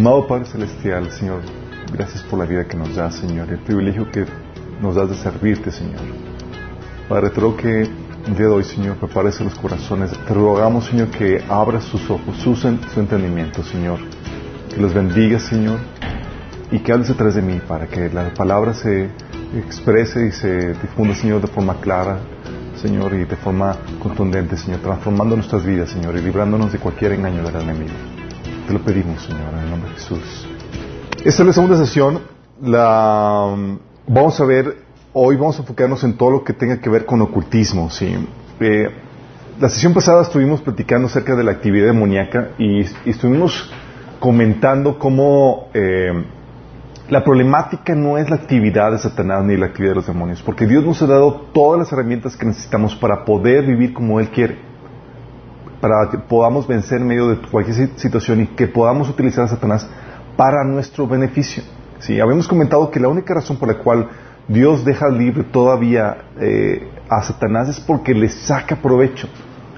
Amado Padre Celestial, Señor, gracias por la vida que nos das, Señor, el privilegio que nos das de servirte, Señor. Padre, te ruego que el día de hoy, Señor, prepares los corazones. Te rogamos, Señor, que abras sus ojos, su, su entendimiento, Señor. Que los bendiga, Señor, y que hables través de mí para que la palabra se exprese y se difunda, Señor, de forma clara, Señor, y de forma contundente, Señor, transformando nuestras vidas, Señor, y librándonos de cualquier engaño del enemigo. Te lo pedimos, Señor, en el nombre de Jesús. Esta es la segunda sesión. La, vamos a ver, hoy vamos a enfocarnos en todo lo que tenga que ver con ocultismo. Eh, la sesión pasada estuvimos platicando acerca de la actividad demoníaca y, y estuvimos comentando cómo eh, la problemática no es la actividad de Satanás ni la actividad de los demonios, porque Dios nos ha dado todas las herramientas que necesitamos para poder vivir como Él quiere, para que podamos vencer en medio de cualquier situación y que podamos utilizar a Satanás para nuestro beneficio. ¿sí? Habíamos comentado que la única razón por la cual Dios deja libre todavía eh, a Satanás es porque le saca provecho.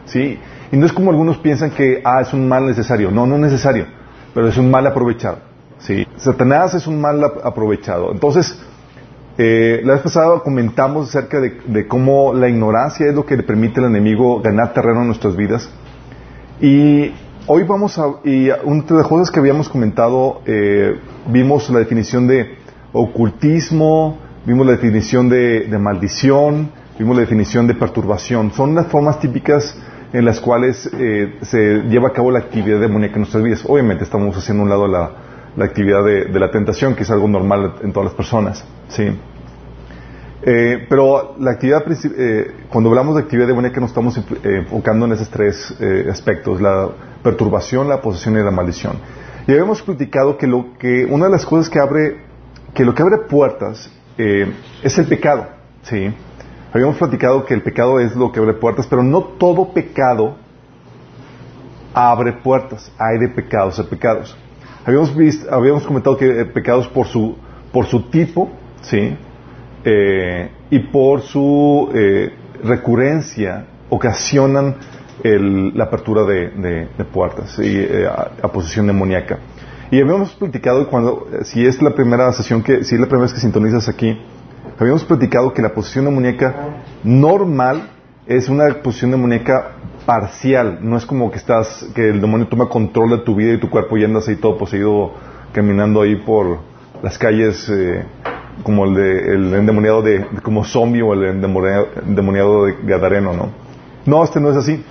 ¿sí? Y no es como algunos piensan que ah, es un mal necesario. No, no es necesario, pero es un mal aprovechado. Sí, Satanás es un mal aprovechado. Entonces, eh, la vez pasada comentamos acerca de, cómo la ignorancia es lo que le permite al enemigo ganar terreno en nuestras vidas. Y hoy vamos a, y de las cosas que habíamos comentado, eh, vimos la definición de ocultismo, vimos la definición de, maldición, vimos la definición de perturbación. Son las formas típicas en las cuales eh, se lleva a cabo la actividad demoníaca en nuestras vidas. Obviamente estamos haciendo un lado la la actividad de, la tentación, que es algo normal en todas las personas. ¿sí? Eh, pero la actividad, eh, cuando hablamos de actividad demoníaca nos estamos eh, enfocando en esos tres aspectos, la perturbación, la posesión y la maldición. Y habíamos platicado que, lo, que una de las cosas que abre, que lo que abre puertas es el pecado. ¿sí? Habíamos platicado que el pecado es lo que abre puertas, pero no todo pecado abre puertas. Hay de pecados a pecados. Habíamos, visto, habíamos comentado que eh, pecados por su, por su tipo, ¿sí? Eh, y por su eh, recurrencia ocasionan la apertura de, puertas y a, posición demoníaca. Y habíamos platicado cuando, si es la primera sesión que, si es la primera vez que sintonizas aquí, habíamos platicado que la posición demoníaca normal es una posición demoníaca parcial, no es como que estás, que el demonio toma control de tu vida y tu cuerpo y andas ahí todo poseído caminando ahí por las calles eh, como el, de, el endemoniado de, como zombie o el endemoniado, de Gadareno, ¿no? No, este no es así.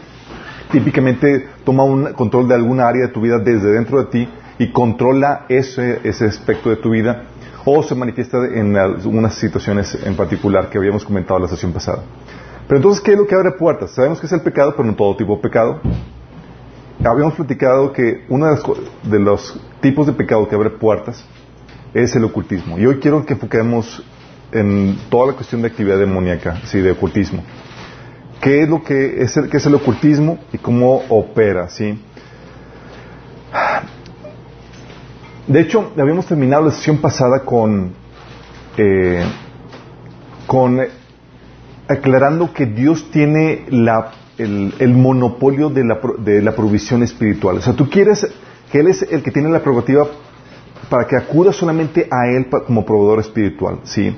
Típicamente toma un control de alguna área de tu vida desde dentro de ti y controla ese, ese aspecto de tu vida o se manifiesta en algunas situaciones en particular que habíamos comentado la sesión pasada. Pero entonces, ¿qué es lo que abre puertas? Sabemos que es el pecado, pero no todo tipo de pecado. Habíamos platicado que uno de los, tipos de pecado que abre puertas es el ocultismo. Y hoy quiero que enfoquemos en toda la cuestión de actividad demoníaca, sí, de ocultismo. ¿Qué es lo que es el, qué es el ocultismo y cómo opera, sí? De hecho, habíamos terminado la sesión pasada con, eh, con aclarando que Dios tiene el, monopolio de la, provisión espiritual. O sea, tú quieres que Él es el que tiene la prerrogativa para que acuda solamente a Él como proveedor espiritual. ¿sí?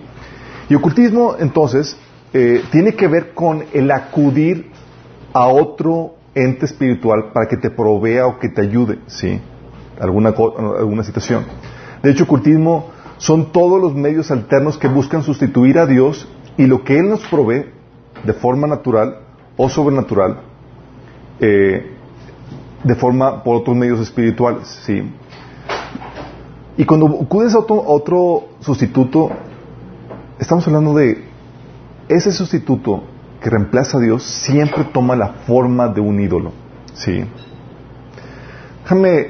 Y ocultismo, entonces, eh, tiene que ver con el acudir a otro ente espiritual para que te provea o que te ayude, ¿sí? Alguna, alguna situación. De hecho, ocultismo son todos los medios alternos que buscan sustituir a Dios y lo que Él nos provee de forma natural o sobrenatural, eh, de forma por otros medios espirituales, ¿sí? Y cuando acudes a otro, sustituto, estamos hablando de ese sustituto que reemplaza a Dios siempre toma la forma de un ídolo, ¿sí? Déjame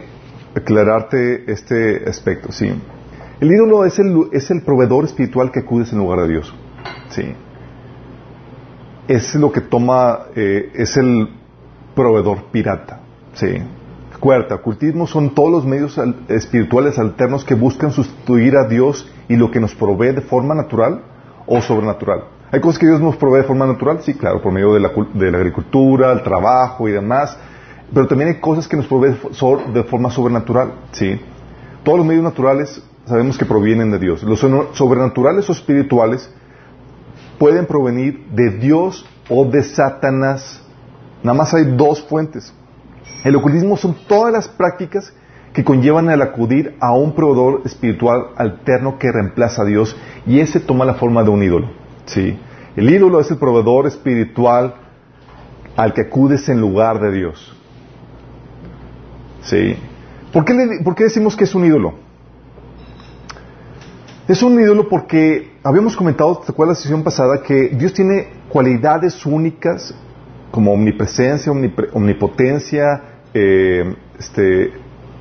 aclararte este aspecto, ¿sí? El ídolo es el, es el proveedor espiritual que acudes en lugar de Dios. Sí. Es lo que toma, eh, es el proveedor pirata. Sí. Cuarta, ocultismo son todos los medios espirituales alternos que buscan sustituir a Dios y lo que nos provee de forma natural o sobrenatural. ¿Hay cosas que Dios nos provee de forma natural? Sí, claro, por medio de la, de la agricultura, el trabajo y demás. Pero también hay cosas que nos provee de forma sobrenatural. ¿sí? todos los medios naturales sabemos que provienen de Dios. Los sobrenaturales o espirituales pueden provenir de Dios o de Satanás. Nada más hay dos fuentes. El ocultismo son todas las prácticas que conllevan al acudir a un proveedor espiritual alterno que reemplaza a Dios y ese toma la forma de un ídolo. ¿sí? El ídolo es el proveedor espiritual al que acudes en lugar de Dios. ¿Sí? ¿Por qué, ¿Por qué decimos que es un ídolo? Es un ídolo porque habíamos comentado, ¿te la sesión pasada? Que Dios tiene cualidades únicas como omnipresencia, omnipotencia, eh, este,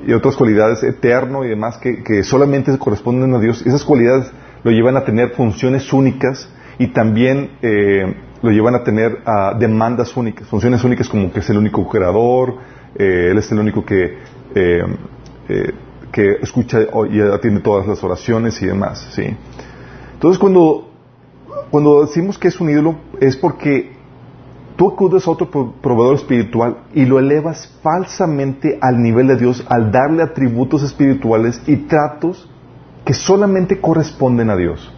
y otras cualidades eterno y demás que, solamente corresponden a Dios. Esas cualidades lo llevan a tener funciones únicas y también eh, lo llevan a tener demandas únicas, funciones únicas como que es el único creador, eh, Él es el único que, que escucha y atiende todas las oraciones y demás. ¿sí? Entonces cuando, cuando decimos que es un ídolo es porque tú acudes a otro proveedor espiritual y lo elevas falsamente al nivel de Dios al darle atributos espirituales y tratos que solamente corresponden a Dios.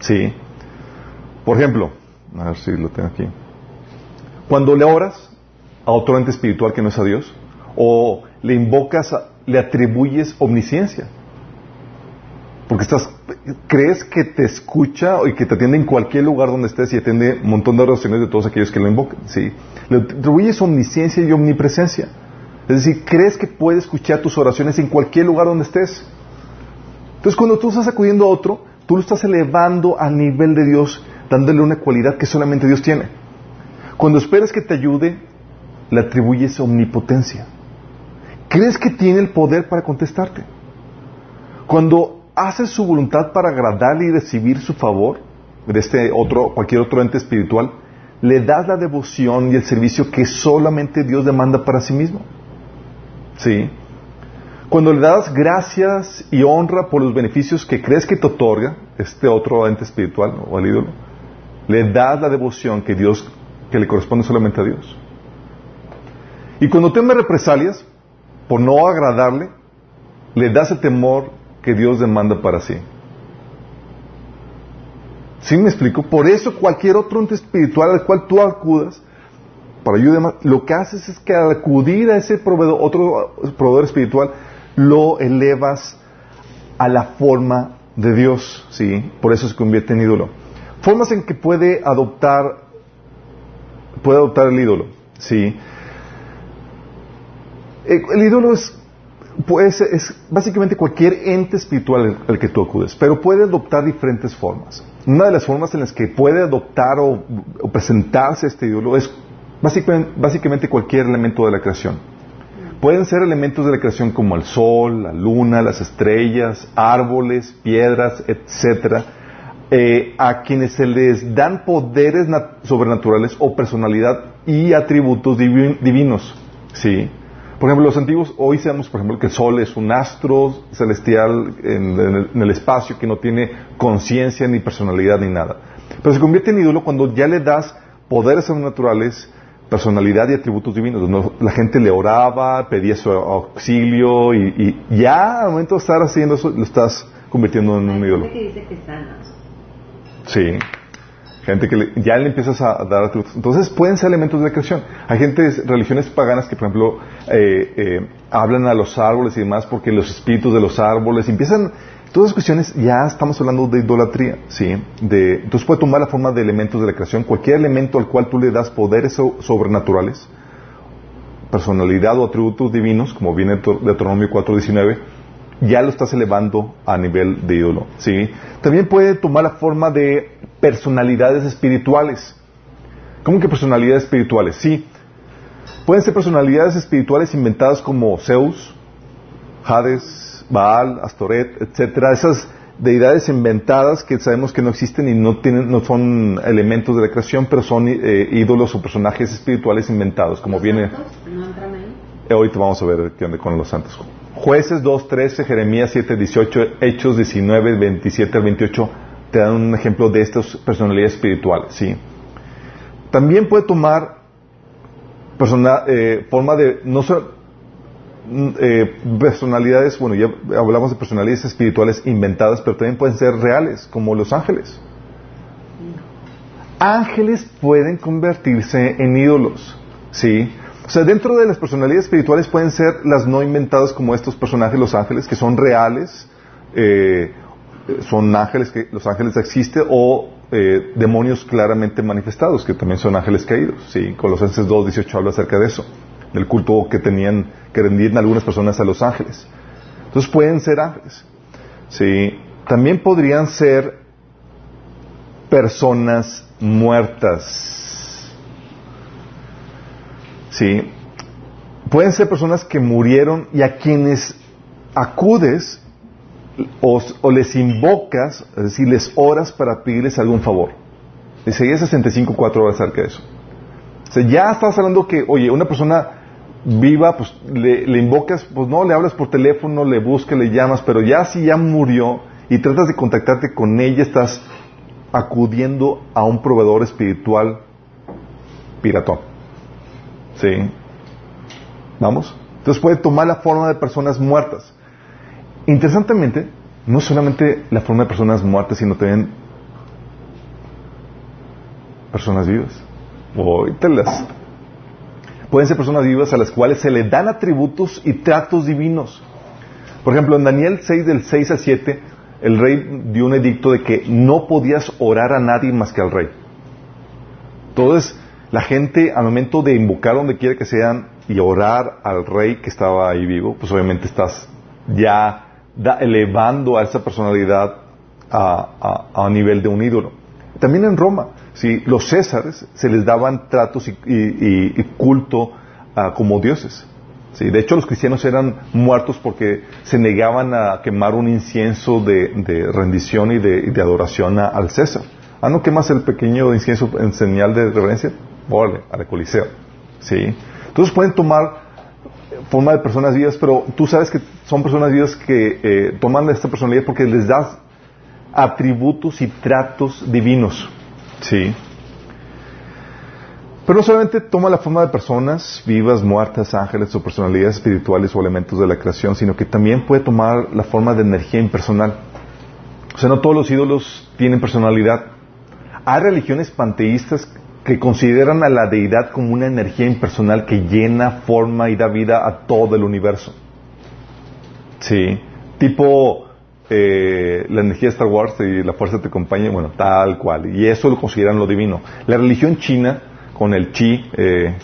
¿Sí? Por ejemplo, a ver si lo tengo aquí. Cuando le oras a otro ente espiritual que no es a Dios, o le invocas, le atribuyes omnisciencia. Porque estás, crees que te escucha y que te atiende en cualquier lugar donde estés y atiende un montón de oraciones de todos aquellos que lo invocan. ¿sí? Le atribuyes omnisciencia y omnipresencia. Es decir, crees que puede escuchar tus oraciones en cualquier lugar donde estés. Entonces, cuando tú estás acudiendo a otro, tú lo estás elevando al nivel de Dios, dándole una cualidad que solamente Dios tiene. Cuando esperas que te ayude, le atribuyes omnipotencia. Crees que tiene el poder para contestarte. Cuando haces su voluntad para agradarle y recibir su favor de este otro, cualquier otro ente espiritual, le das la devoción y el servicio que solamente Dios demanda para sí mismo. ¿Sí? Cuando le das gracias y honra por los beneficios que crees que te otorga este otro ente espiritual o el ídolo, le das la devoción que Dios, que le corresponde solamente a Dios. Y cuando temes represalias por no agradarle, le das el temor que Dios demanda para sí. ¿Sí me explico? Por eso cualquier otro ente espiritual al cual tú acudas para ayuda, lo que haces es que al acudir a ese proveedor, otro proveedor espiritual, lo elevas a la forma de Dios, ¿sí? Por eso se convierte en ídolo. Formas en que puede adoptar, puede adoptar el ídolo, ¿sí? El ídolo es pues es básicamente cualquier ente espiritual al que tú acudes, pero puede adoptar diferentes formas. Una de las formas en las que puede adoptar o, presentarse este ídolo es básicamente, básicamente, cualquier elemento de la creación. Pueden ser elementos de la creación como el sol, la luna, las estrellas, árboles, piedras, etcétera, eh, a quienes se les dan poderes sobrenaturales o personalidad y atributos divinos. ¿sí? Por ejemplo, los antiguos, hoy sabemos, por ejemplo, que el Sol es un astro celestial en, el, espacio que no tiene conciencia ni personalidad ni nada. Pero se convierte en ídolo cuando ya le das poderes sobrenaturales, personalidad y atributos divinos. La gente le oraba, pedía su auxilio y, ya al momento de estar haciendo eso, lo estás convirtiendo en un ídolo. que dice que sanas. Sí. Gente que ya le empiezas a dar atributos. Entonces pueden ser elementos de la creación. Hay gente, religiones paganas que, por ejemplo, eh, eh, hablan a los árboles y demás porque los espíritus de los árboles empiezan. Todas las cuestiones ya estamos hablando de idolatría, ¿sí? De, entonces puede tomar la forma de elementos de la creación. Cualquier elemento al cual tú le das poderes sobrenaturales, personalidad o atributos divinos, como viene de Deuteronomio 4.19, ya lo estás elevando a nivel de ídolo. ¿sí? También puede tomar la forma de personalidades espirituales. ¿Cómo que personalidades espirituales? Sí. Pueden ser personalidades espirituales inventadas como Zeus, Hades, Baal, Astoret, etcétera. Esas deidades inventadas que sabemos que no existen y no tienen, no son elementos de la creación, pero son eh, ídolos o personajes espirituales inventados, como viene. ¿No Hoy te vamos a ver qué onda con los santos. Jueces 2.13, Jeremías 7.18, Hechos 19, 27 al 28 te dan un ejemplo de estas personalidades espirituales. ¿sí? También puede tomar persona, eh, forma de, no mm, eh, personalidades, bueno, ya hablamos de personalidades espirituales inventadas, pero también pueden ser reales, como los ángeles. Ángeles pueden convertirse en ídolos, ¿sí? O sea, dentro de las personalidades espirituales pueden ser las no inventadas como estos personajes, los ángeles, que son reales, eh, son ángeles que los ángeles existen o eh, demonios claramente manifestados, que también son ángeles caídos. ¿sí? Colosenses 2, 18 habla acerca de eso, del culto que tenían, que rendían algunas personas a los ángeles. Entonces pueden ser ángeles. ¿sí? También podrían ser personas muertas. ¿Sí? Pueden ser personas que murieron y a quienes acudes o, les invocas, es decir, les oras para pedirles algún favor. Isaías 65, 4 horas acerca de eso. O sea, ya estás hablando que, oye, una persona viva, pues le, le, invocas, pues no, le hablas por teléfono, le buscas, le llamas, pero ya si ya murió y tratas de contactarte con ella, estás acudiendo a un proveedor espiritual piratón. ¿Sí? ¿Vamos? Entonces puede tomar la forma de personas muertas. Interesantemente, no solamente la forma de personas muertas, sino también personas vivas. las Pueden ser personas vivas a las cuales se le dan atributos y tratos divinos. Por ejemplo, en Daniel 6, del 6 al 7, el rey dio un edicto de que no podías orar a nadie más que al rey. Entonces, la gente al momento de invocar donde quiera que sean y orar al rey que estaba ahí vivo, pues obviamente estás ya elevando a esa personalidad a, a, nivel de un ídolo. También en Roma, ¿sí? los césares se les daban tratos y, culto ah, como dioses. ¿sí? De hecho, los cristianos eran muertos porque se negaban a quemar un incienso de, rendición y de, adoración al César. Ah, ¿no quemas el pequeño incienso en señal de reverencia? Órale, al Coliseo. ¿sí? Entonces pueden tomar forma de personas vivas, pero tú sabes que son personas vivas que eh, toman esta personalidad porque les das atributos y tratos divinos. ¿Sí? Pero no solamente toma la forma de personas vivas, muertas, ángeles o personalidades espirituales o elementos de la creación, sino que también puede tomar la forma de energía impersonal. O sea, no todos los ídolos tienen personalidad. Hay religiones panteístas que consideran a la deidad como una energía impersonal que llena, forma y da vida a todo el universo. Sí, tipo eh, la energía de Star Wars y la fuerza te acompaña, bueno, tal cual. Y eso lo consideran lo divino. La religión china, con el chi, eh,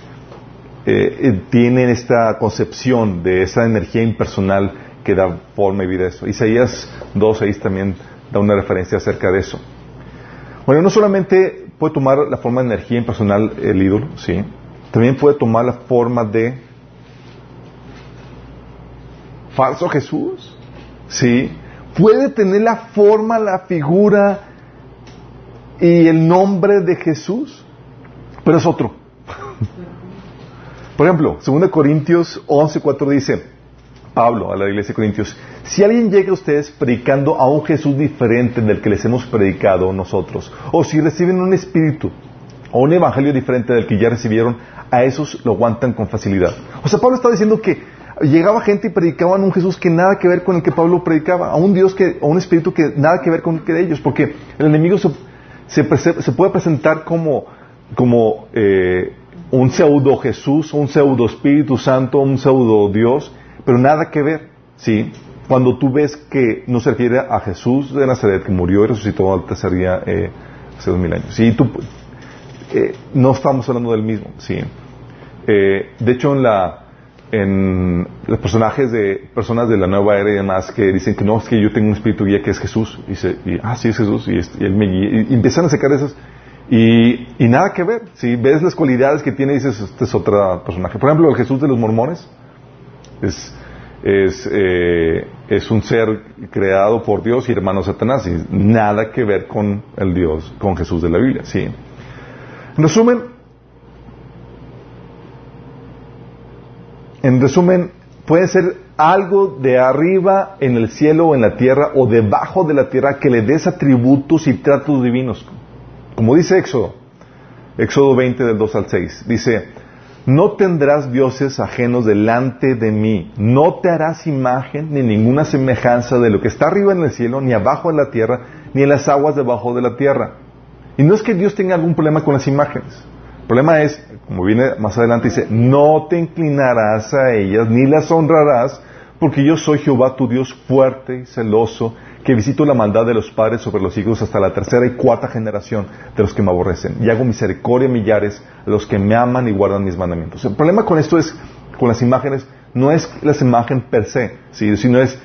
eh, tiene esta concepción de esa energía impersonal que da forma y vida a eso. Isaías 2.6 también da una referencia acerca de eso. Bueno, no solamente puede tomar la forma de energía impersonal el ídolo, sí. También puede tomar la forma de falso Jesús, sí. Puede tener la forma, la figura y el nombre de Jesús, pero es otro. Por ejemplo, 2 Corintios 11:4 dice, Pablo a la iglesia de Corintios, si alguien llega a ustedes predicando a un Jesús diferente del que les hemos predicado nosotros, o si reciben un espíritu o un evangelio diferente del que ya recibieron, a esos lo aguantan con facilidad. O sea, Pablo está diciendo que llegaba gente y predicaban un Jesús que nada que ver con el que Pablo predicaba, a un Dios que, a un espíritu que nada que ver con el que de ellos, porque el enemigo se, puede presentar como, como eh, un pseudo Jesús, un pseudo Espíritu Santo, un pseudo Dios, pero nada que ver, ¿sí? Cuando tú ves que no se refiere a Jesús de Nazaret, que murió y resucitó al tercer día eh, hace dos mil años. Sí, tú, eh, no estamos hablando del mismo, ¿sí? Eh, de hecho, en la en los personajes de personas de la nueva era y demás que dicen que no, es que yo tengo un espíritu guía que es Jesús. Y, se, y ah, sí es Jesús. Y, él me guía. Y, empiezan a sacar esas. Y, y, nada que ver. Si ves las cualidades que tiene, dices, este es otro personaje. Por ejemplo, el Jesús de los mormones es, es, eh, es un ser creado por Dios y hermano Satanás, nada que ver con el Dios, con Jesús de la Biblia. ¿sí? En resumen, en resumen, puede ser algo de arriba en el cielo o en la tierra o debajo de la tierra que le des atributos y tratos divinos. Como dice Éxodo, Éxodo 20 del 2 al 6, dice, no tendrás dioses ajenos delante de mí, no te harás imagen ni ninguna semejanza de lo que está arriba en el cielo, ni abajo en la tierra, ni en las aguas debajo de la tierra. Y no es que Dios tenga algún problema con las imágenes. El problema es, como viene más adelante, dice, no te inclinarás a ellas, ni las honrarás, porque yo soy Jehová tu Dios fuerte y celoso, que visito la maldad de los padres sobre los hijos hasta la tercera y cuarta generación de los que me aborrecen, y hago misericordia a millares a los que me aman y guardan mis mandamientos. El problema con esto es, con las imágenes, no es las imágenes per se, sino es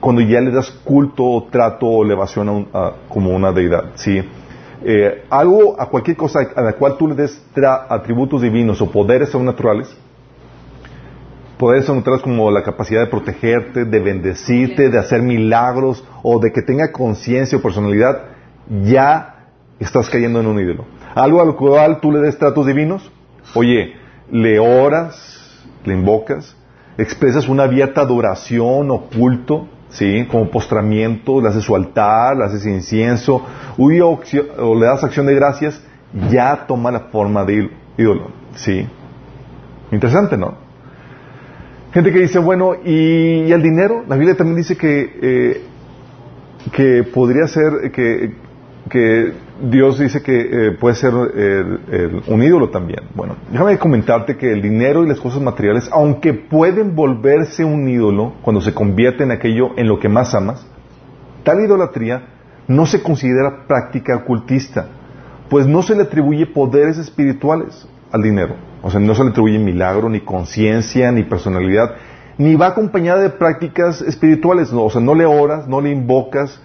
cuando ya le das culto o trato o elevación a como una deidad. ¿sí? Eh, algo, a cualquier cosa a la cual tú le des atributos divinos o poderes sobrenaturales, poderes sobrenaturales como la capacidad de protegerte, de bendecirte, de hacer milagros o de que tenga conciencia o personalidad, ya estás cayendo en un ídolo. Algo a lo cual tú le des tratos divinos, oye, le oras, le invocas, expresas una abierta adoración o culto, ¿sí? Como postramiento, le haces su altar, le haces incienso, o, le das acción de gracias, ya toma la forma de ídolo, ¿sí? Interesante, ¿no? Gente que dice, bueno, ¿y, el dinero? La Biblia también dice que, eh, que podría ser, que, que Dios dice que eh, puede ser un ídolo también. Bueno, déjame comentarte que el dinero y las cosas materiales, aunque pueden volverse un ídolo cuando se convierte en aquello en lo que más amas, tal idolatría no se considera práctica ocultista, pues no se le atribuye poderes espirituales al dinero. O sea, no se le atribuye milagro, ni conciencia, ni personalidad, ni va acompañada de prácticas espirituales. o sea, no le oras, no le invocas,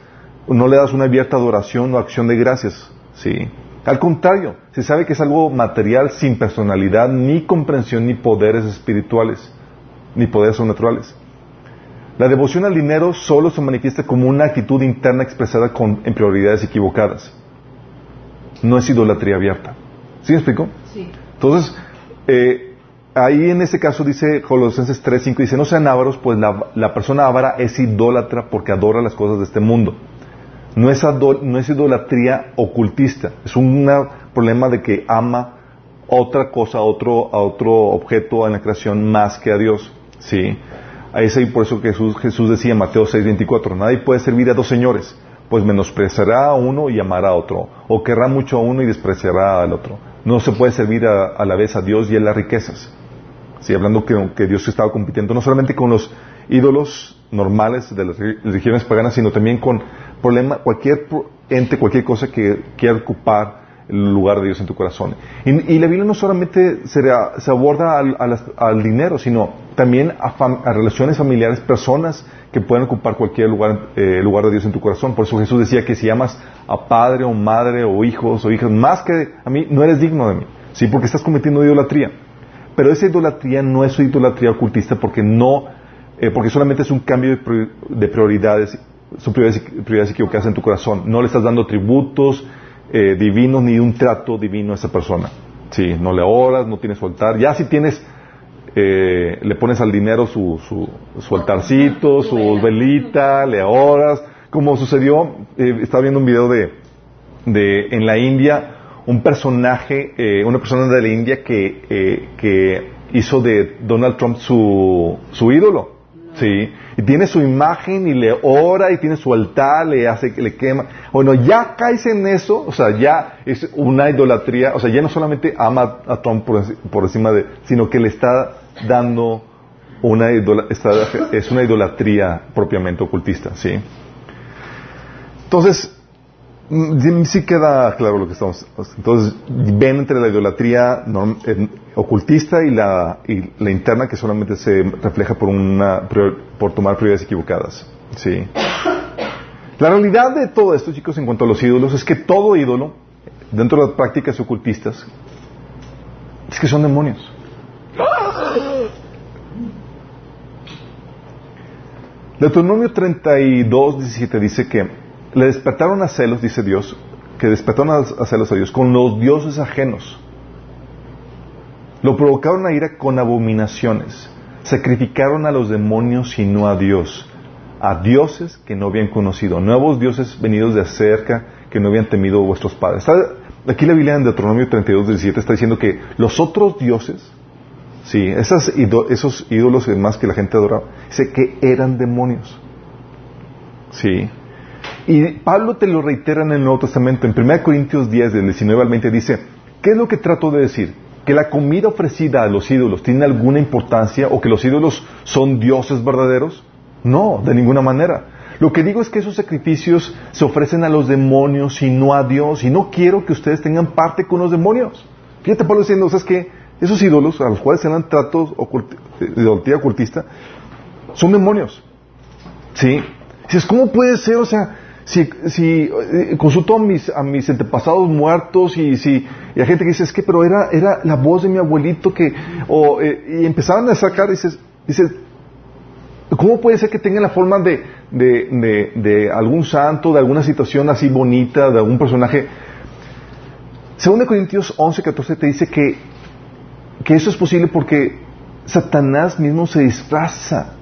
no le das una abierta adoración o acción de gracias. ¿sí? Al contrario, se sabe que es algo material sin personalidad, ni comprensión, ni poderes espirituales, ni poderes sobrenaturales. La devoción al dinero solo se manifiesta como una actitud interna expresada con, en prioridades equivocadas. No es idolatría abierta. ¿Sí me explico? Sí. Entonces, eh, ahí en ese caso dice Colosenses 3.5, dice, no sean ávaros, pues la, la persona ávara es idólatra porque adora las cosas de este mundo no es, no es idolatría ocultista, es un problema de que ama otra cosa, otro, a otro objeto en la creación más que a Dios. ¿sí? Ahí es ahí por eso que Jesús, Jesús decía en Mateo 6:24, nadie puede servir a dos señores, pues menospreciará a uno y amará a otro, o querrá mucho a uno y despreciará al otro. No se puede servir a, la vez a Dios y a las riquezas. Sí, hablando que, que Dios estaba compitiendo no solamente con los ídolos normales de las religiones paganas, sino también con problema, cualquier ente, cualquier cosa que quiera ocupar el lugar de Dios en tu corazón. Y, la Biblia no solamente se, aborda al, dinero, sino también a, relaciones familiares, personas que pueden ocupar cualquier lugar, eh, lugar de Dios en tu corazón. Por eso Jesús decía que si amas a padre o madre o hijos o hijas más que a mí, no eres digno de mí. Sí, porque estás cometiendo idolatría. Pero esa idolatría no es idolatría ocultista porque no, eh, porque solamente es un cambio de prioridades son prioridades, equivocadas en tu corazón. No le estás dando tributos eh, divinos ni un trato divino a esa persona. Sí, no le oras, no tienes su altar. Ya si tienes, eh, le pones al dinero su, su, altarcito, su velita, le oras. Como sucedió, eh, estaba viendo un video de, de en la India, un personaje, eh, una persona de la India que, que hizo de Donald Trump su, su ídolo. Sí, y tiene su imagen y le ora y tiene su altar, le hace, le quema. Bueno, ya caes en eso, o sea, ya es una idolatría, o sea, ya no solamente ama a Trump por, encima de, sino que le está dando una es una idolatría propiamente ocultista, ¿sí? Entonces, sí queda claro lo que estamos. Entonces, ven entre la idolatría ocultista y la, la, interna que solamente se refleja por, una, por tomar prioridades equivocadas. Sí. La realidad de todo esto, chicos, en cuanto a los ídolos, es que todo ídolo, dentro de las prácticas ocultistas, es que son demonios. Deuteronomio 32, 17 dice que le despertaron a celos, dice Dios, que despertaron a, celos a Dios con los dioses ajenos. Lo provocaron a ira con abominaciones. Sacrificaron a los demonios y no a Dios. A dioses que no habían conocido. Nuevos dioses venidos de cerca que no habían temido vuestros padres. aquí la Biblia en Deuteronomio 32, 17 está diciendo que los otros dioses Sí, esas esos ídolos y demás que la gente adoraba, dice que eran demonios. Sí. Y Pablo te lo reitera en el Nuevo Testamento, en 1 Corintios 10, del 19 al 20, dice, ¿qué es lo que trato de decir? ¿Que la comida ofrecida a los ídolos tiene alguna importancia o que los ídolos son dioses verdaderos? No, de ninguna manera. Lo que digo es que esos sacrificios se ofrecen a los demonios y no a Dios. Y no quiero que ustedes tengan parte con los demonios. Fíjate Pablo diciendo, ¿sabes que Esos ídolos a los cuales se dan tratos de ocultista son demonios. ¿Sí? Dices, ¿cómo puede ser? O sea, si, si eh, consulto a mis, a mis antepasados muertos y si y hay gente que dice, es que pero era, era la voz de mi abuelito que, o, eh, y empezaban a sacar, dices, dices, ¿cómo puede ser que tenga la forma de, de, de, algún santo, de alguna situación así bonita, de algún personaje. Según Corintios 11, 14 te dice que, que eso es posible porque Satanás mismo se disfraza.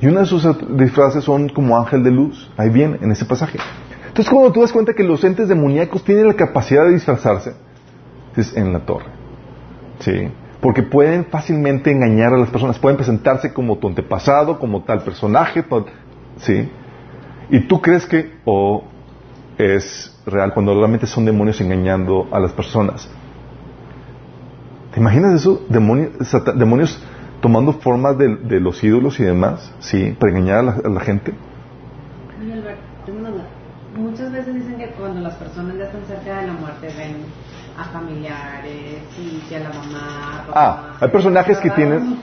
Y una de sus disfraces son como ángel de luz. Ahí viene, en ese pasaje. Entonces, cuando tú das cuenta que los entes demoníacos tienen la capacidad de disfrazarse, es en la torre. Sí. Porque pueden fácilmente engañar a las personas. Pueden presentarse como tu antepasado, como tal personaje. ¿Sí? Y tú crees que o es real cuando realmente son demonios engañando a las personas. ¿Te imaginas eso? Demonios, demonios tomando formas de, los ídolos y demás, ¿sí? Para engañar a la, gente. Muchas veces dicen que cuando las personas ya están cerca de la muerte ven a familiares y a la mamá. ah, hay personajes que tienen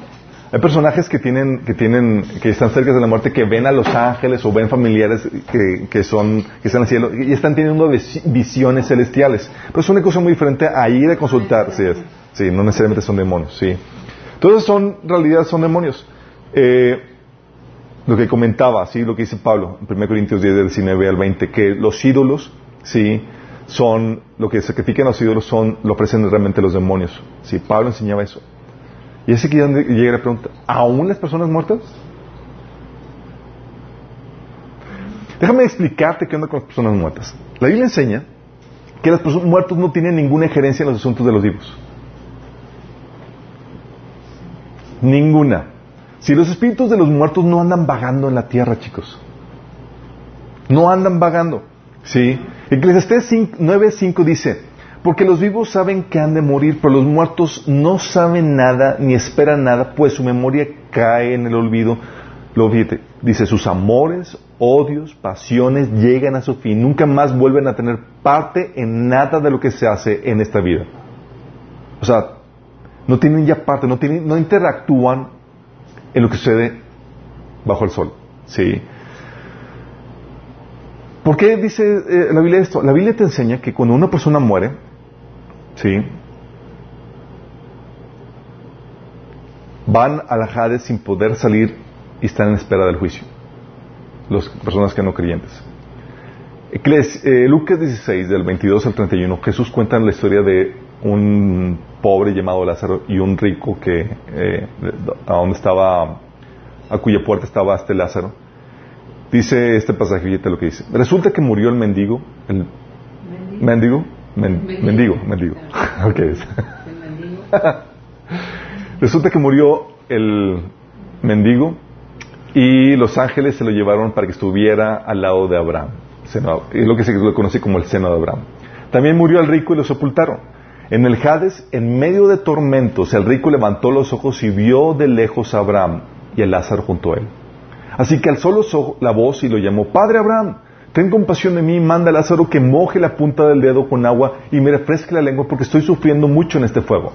hay personajes que tienen, que tienen, que están cerca de la muerte, que ven a los ángeles o ven familiares que, que son, que están en el cielo y están teniendo visiones celestiales. Pero es una cosa muy diferente a ir a consultar, sí, sí, no necesariamente son demonios, sí. Entonces son, en realidad son demonios. Eh, lo que comentaba, sí, lo que dice Pablo, en 1 Corintios 10, del 19 al 20, que los ídolos, sí, son, lo que sacrifican los ídolos son, lo ofrecen realmente los demonios. Sí, Pablo enseñaba eso. Y ese que llega la pregunta, ¿aún las personas muertas? Déjame explicarte qué onda con las personas muertas. La Biblia enseña que las personas muertas no tienen ninguna injerencia en los asuntos de los vivos. Ninguna. Si los espíritus de los muertos no andan vagando en la tierra, chicos. No andan vagando. ¿Sí? Eclesiastés 9.5 dice, porque los vivos saben que han de morir, pero los muertos no saben nada ni esperan nada, pues su memoria cae en el olvido. Lo dice, sus amores, odios, pasiones llegan a su fin, nunca más vuelven a tener parte en nada de lo que se hace en esta vida. O sea, no tienen ya parte, no, tienen, no interactúan en lo que sucede bajo el sol. ¿sí? ¿Por qué dice eh, la Biblia esto? La Biblia te enseña que cuando una persona muere, ¿Sí? Van a la Hades sin poder salir y están en espera del juicio. Las personas que no creyentes. Eh, Lucas 16, del 22 al 31, Jesús cuenta la historia de un pobre llamado Lázaro y un rico que, eh, a donde estaba, a cuya puerta estaba este Lázaro. Dice este pasaje, fíjate lo que dice. Resulta que murió el mendigo, el mendigo mendigo, mendigo. Resulta que murió el mendigo y los ángeles se lo llevaron para que estuviera al lado de Abraham. Es lo que se lo conoce como el seno de Abraham. También murió el rico y lo sepultaron. En el Hades, en medio de tormentos, el rico levantó los ojos y vio de lejos a Abraham y a Lázaro junto a él. Así que alzó los ojos, la voz y lo llamó, Padre Abraham, ten compasión de mí, manda a Lázaro que moje la punta del dedo con agua y me refresque la lengua porque estoy sufriendo mucho en este fuego.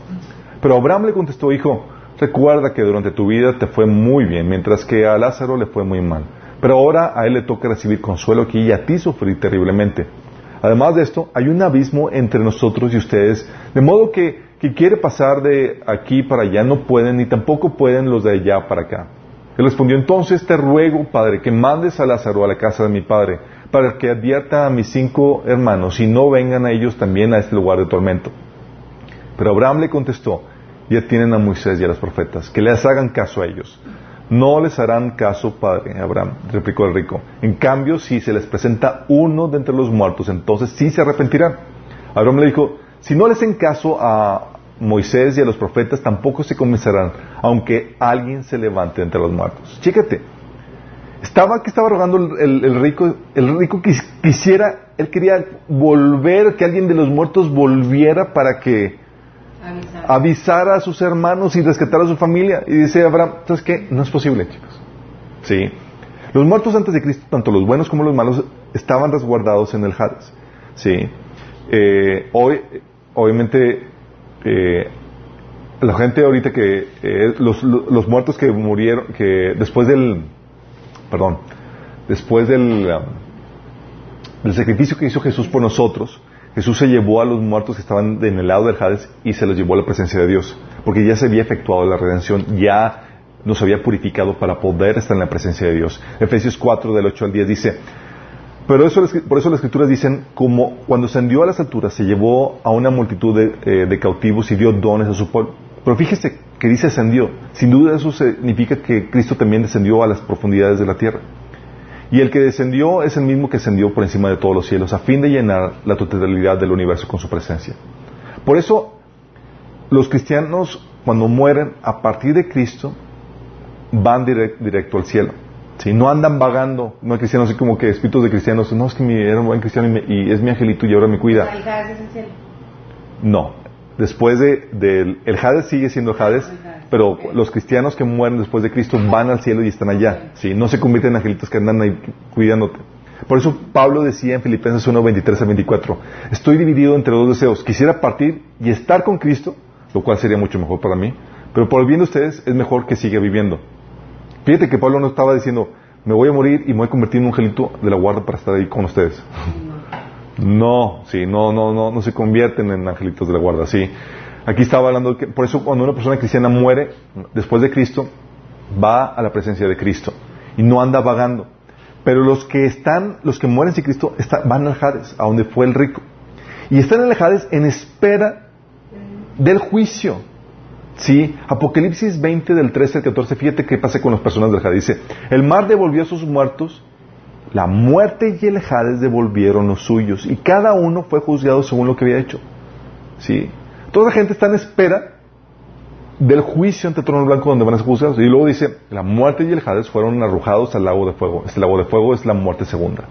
Pero Abraham le contestó, hijo, recuerda que durante tu vida te fue muy bien, mientras que a Lázaro le fue muy mal. Pero ahora a él le toca recibir consuelo aquí y a ti sufrir terriblemente. Además de esto, hay un abismo entre nosotros y ustedes, de modo que, que quiere pasar de aquí para allá no pueden, ni tampoco pueden los de allá para acá. Él respondió, entonces te ruego, Padre, que mandes a Lázaro a la casa de mi Padre para que advierta a mis cinco hermanos y no vengan a ellos también a este lugar de tormento. Pero Abraham le contestó, ya tienen a Moisés y a los profetas, que les hagan caso a ellos. No les harán caso, padre Abraham, replicó el rico. En cambio, si se les presenta uno de entre los muertos, entonces sí se arrepentirán. Abraham le dijo, si no les hacen caso a Moisés y a los profetas tampoco se comenzarán, aunque alguien se levante entre los muertos. Chécate. Estaba que estaba rogando el, el rico, el rico quisiera, él quería volver, que alguien de los muertos volviera para que Avisar. a sus hermanos y rescatara a su familia. Y dice Abraham, ¿sabes qué? No es posible, chicos. Sí. Los muertos antes de Cristo, tanto los buenos como los malos, estaban resguardados en el Hades. Sí. Eh, hoy, obviamente, eh, la gente ahorita que eh, los, los muertos que murieron, que después del, perdón, después del, um, del sacrificio que hizo Jesús por nosotros, Jesús se llevó a los muertos que estaban en el lado del Hades y se los llevó a la presencia de Dios, porque ya se había efectuado la redención, ya nos había purificado para poder estar en la presencia de Dios. Efesios 4 del 8 al 10 dice, pero eso, por eso las escrituras dicen, como cuando ascendió a las alturas se llevó a una multitud de, eh, de cautivos y dio dones a su pueblo. Pero fíjese que dice ascendió. Sin duda eso significa que Cristo también descendió a las profundidades de la tierra. Y el que descendió es el mismo que ascendió por encima de todos los cielos, a fin de llenar la totalidad del universo con su presencia. Por eso, los cristianos, cuando mueren a partir de Cristo, van direct- directo al cielo. ¿sí? No andan vagando, no hay cristianos así como que espíritus de cristianos, no, es que mi, era un buen cristiano y, me- y es mi angelito y ahora me cuida. El Hades es el cielo. No. Después de, del el Hades sigue siendo Hades, pero los cristianos que mueren después de Cristo van al cielo y están allá. ¿sí? No se convierten en angelitos que andan ahí cuidándote. Por eso Pablo decía en Filipenses 1, 23 a 24, estoy dividido entre dos deseos. Quisiera partir y estar con Cristo, lo cual sería mucho mejor para mí, pero por el bien de ustedes es mejor que siga viviendo. Fíjate que Pablo no estaba diciendo, me voy a morir y me voy a convertir en un angelito de la guarda para estar ahí con ustedes. No, sí, no, no, no, no se convierten en angelitos de la guarda, sí. Aquí estaba hablando por eso cuando una persona cristiana muere después de Cristo, va a la presencia de Cristo y no anda vagando. Pero los que están, los que mueren sin Cristo, está- van al Hades, a donde fue el rico. Y están en el en espera del juicio. Sí, Apocalipsis 20 del 13 al 14, fíjate qué pasa con las personas del Hades. Dice, el mar devolvió a sus muertos, la muerte y el Hades devolvieron los suyos, y cada uno fue juzgado según lo que había hecho. Sí, toda la gente está en espera del juicio ante el trono blanco donde van a ser juzgados. Y luego dice, la muerte y el Hades fueron arrojados al lago de fuego. Este lago de fuego es la muerte segunda.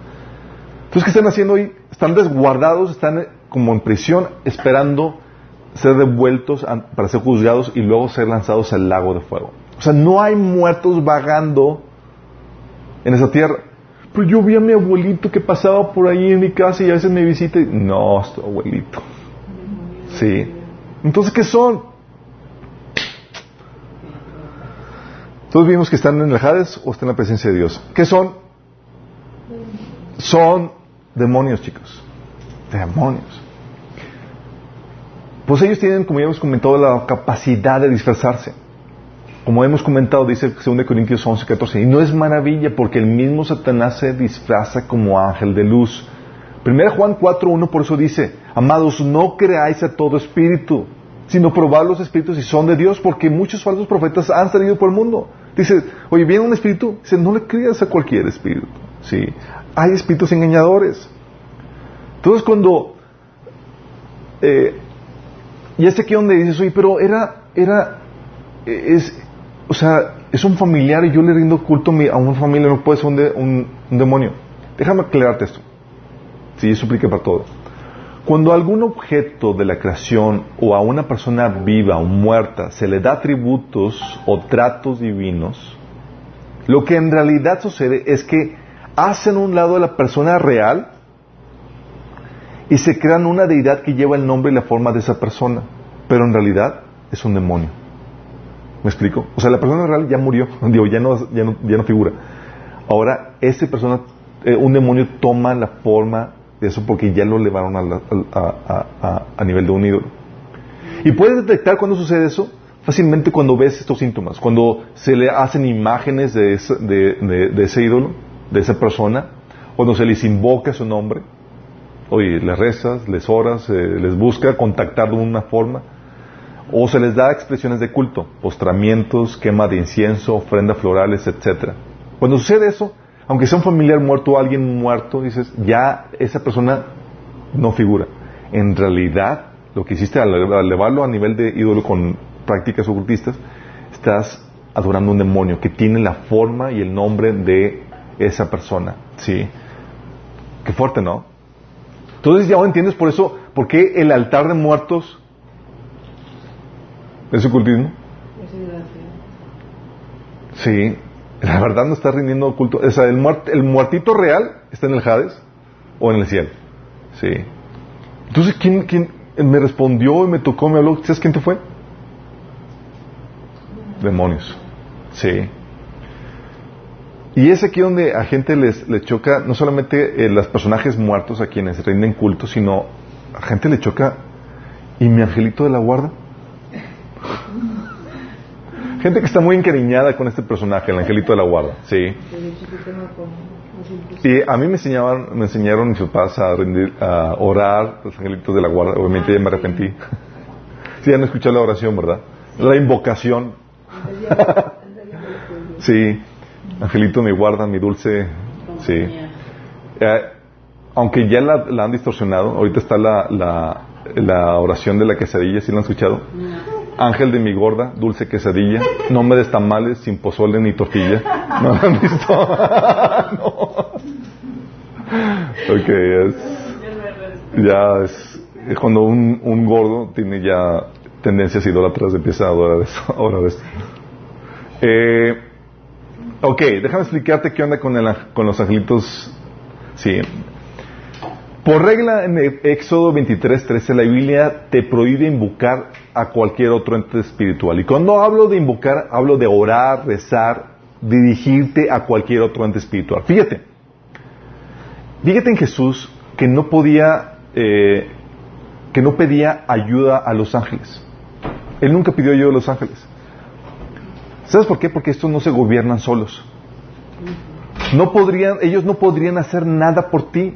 Entonces, ¿qué están haciendo hoy? Están desguardados, están eh, como en prisión, esperando ser devueltos para ser juzgados y luego ser lanzados al lago de fuego. O sea, no hay muertos vagando en esa tierra. Pero yo vi a mi abuelito que pasaba por ahí en mi casa y a veces me visita y... No, es tu abuelito. Sí. Entonces, ¿qué son? Todos vimos que están en el Hades o están en la presencia de Dios. ¿Qué son? Son demonios, chicos. Demonios. Pues ellos tienen, como ya hemos comentado, la capacidad de disfrazarse. Como hemos comentado, dice 2 Corintios 11, 14, y no es maravilla porque el mismo Satanás se disfraza como ángel de luz. 1 Juan 4, 1 por eso dice, amados, no creáis a todo espíritu, sino probad los espíritus si son de Dios, porque muchos falsos profetas han salido por el mundo. Dice, oye, viene un espíritu, dice, no le creas a cualquier espíritu. Sí, hay espíritus engañadores. Entonces cuando eh, y este aquí donde dices, oye, pero era, era, eh, es, o sea, es un familiar y yo le rindo culto a mi- a una familia, no puede ser un, un- un demonio. Déjame aclararte esto. Sí, eso aplica para todo. Cuando a algún objeto de la creación o a una persona viva o muerta se le da atributos o tratos divinos, lo que en realidad sucede es que hacen un lado a la persona real y se crean una deidad que lleva el nombre y la forma de esa persona, pero en realidad es un demonio. ¿Me explico? O sea, la persona real ya murió, digo, ya no, ya no, figura. Ahora, esa persona, eh, un demonio toma la forma de eso porque ya lo elevaron a, la- a- a- a- nivel de un ídolo. Y puedes detectar cuando sucede eso fácilmente cuando ves estos síntomas, cuando se le hacen imágenes de ese, de- de- de ese ídolo, de esa persona, cuando se les invoca su nombre, oye, les rezas, les oras, eh, les busca contactar de una forma, o se les da expresiones de culto, postramientos, quema de incienso, ofrendas florales, etcétera. Cuando sucede eso, aunque sea un familiar muerto o alguien muerto, dices, ya esa persona no figura. En realidad lo que hiciste al elevarlo a nivel de ídolo con prácticas ocultistas, estás adorando un demonio que tiene la forma y el nombre de esa persona. ¿Sí? Qué fuerte, ¿no? Entonces ya entiendes por eso, por qué el altar de muertos es ocultismo. Sí, la verdad no está rindiendo culto. O sea, el, el muertito real está en el Hades o en el cielo. Sí. Entonces, ¿quién, ¿quién me respondió y me tocó, me habló? ¿Sabes quién te fue? Demonios. Sí. Y es aquí donde a gente les, choca, no solamente eh, los personajes muertos a quienes rinden culto, sino a gente le choca, ¿y mi angelito de la guarda? Gente que está muy encariñada con este personaje, el angelito de la guarda, sí. Y a mí me enseñaban, me enseñaron mis papás a rendir, a orar los angelitos de la guarda. Obviamente ya me arrepentí. sí, han escuchado la oración, ¿verdad? La invocación. sí. Angelito, mi guarda, mi dulce. Sí. Eh, aunque ya la, han distorsionado, ahorita está la, la, la, oración de la quesadilla, ¿sí la han escuchado? Ángel de mi gorda, dulce quesadilla, no me tamales sin pozole ni tortilla. ¿No la han visto? no. Ok, es, ya es, cuando un, un, gordo tiene ya tendencias idólatras, empieza a adorar. Ahora ves. Eh, ok, déjame explicarte qué onda con, el, con los angelitos. Sí. Por regla en Éxodo 23:13 la Biblia te prohíbe invocar a cualquier otro ente espiritual. Y cuando hablo de invocar, hablo de orar, rezar, dirigirte a cualquier otro ente espiritual. Fíjate, fíjate en Jesús que no podía, eh, que no pedía ayuda a los ángeles. Él nunca pidió ayuda a los ángeles. ¿Sabes por qué? Porque estos no se gobiernan solos. No podrían, ellos no podrían hacer nada por ti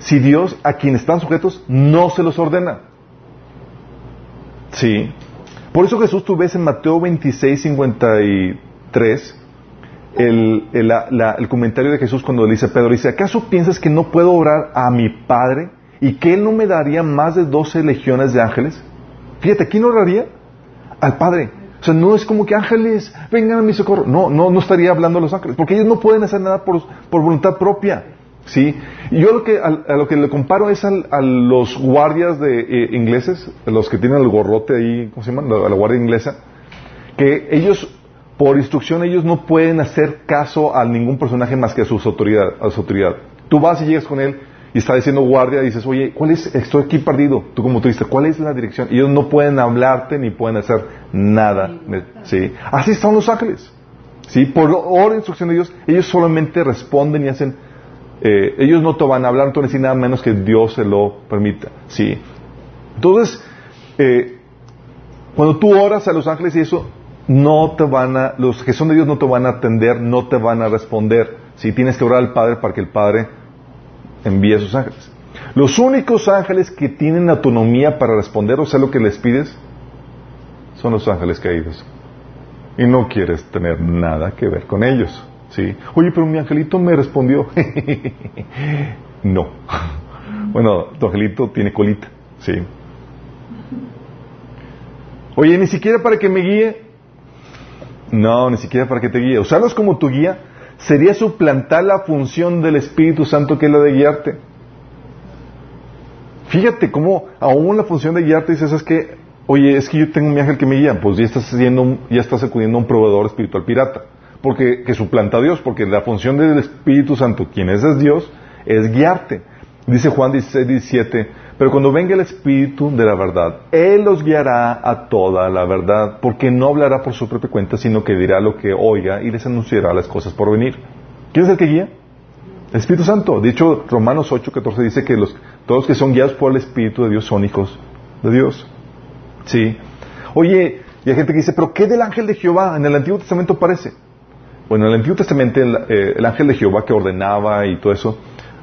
si Dios a quienes están sujetos no se los ordena. Sí. Por eso Jesús tú ves en Mateo 26, 53 el, el, el comentario de Jesús cuando le dice a Pedro, dice, ¿acaso piensas que no puedo orar a mi Padre y que Él no me daría más de 12 legiones de ángeles? Fíjate, ¿quién oraría? Al Padre. O sea, no es como que ángeles, vengan a mi socorro. No, no, no estaría hablando a los ángeles, porque ellos no pueden hacer nada por, por voluntad propia. ¿Sí? Yo lo que, a, lo que le comparo es a los guardias de, eh, ingleses, los que tienen el gorrote ahí, ¿cómo se llama? La, la, guardia inglesa, que ellos, por instrucción, ellos no pueden hacer caso a ningún personaje más que a, sus autoridad, a su autoridad. Tú vas y llegas con él y está diciendo guardia y dices, oye, ¿cuál es? Estoy aquí perdido. Tú como dices, ¿cuál es la dirección? Y ellos no pueden hablarte ni pueden hacer nada. ¿Sí? Así están los ángeles. ¿Sí? Por hora instrucción de Dios, ellos solamente responden y hacen eh, ellos no te van a hablar, no te van menos que Dios se lo permita. ¿sí? Entonces, eh, cuando tú oras a los ángeles y eso, no te van a, los que son de Dios no te van a atender, no te van a responder. Si tienes que orar al Padre para que el Padre envíe a sus ángeles. Los únicos ángeles que tienen autonomía para responder o sea lo que les pides son los ángeles caídos. Y no quieres tener nada que ver con ellos. ¿Sí? Oye, pero mi angelito me respondió. no. Bueno, tu angelito tiene colita. ¿Sí? Oye, ni siquiera para que me guíe. No, ni siquiera para que te guíe. Usarlos como tu guía sería suplantar la función del Espíritu Santo que es la de guiarte. Fíjate cómo aún la función de guiarte dices es que, oye, es que yo tengo mi ángel que me guía, pues ya estás haciendo, ya estás acudiendo a un proveedor espiritual pirata porque que suplanta a Dios, porque la función del Espíritu Santo, quien es, Dios, es guiarte. Dice Juan 16, 17, pero cuando venga el Espíritu de la verdad, Él los guiará a toda la verdad, porque no hablará por su propia cuenta, sino que dirá lo que oiga y les anunciará las cosas por venir. ¿Quién es el que guía? El Espíritu Santo. De hecho, Romanos 8, 14 dice que los, todos los que son guiados por el Espíritu de Dios son hijos de Dios. Sí. Oye, y hay gente que dice, pero ¿qué del ángel de Jehová? En el Antiguo Testamento aparece. Bueno, en el Antiguo Testamento eh, el, ángel de Jehová que ordenaba y todo eso,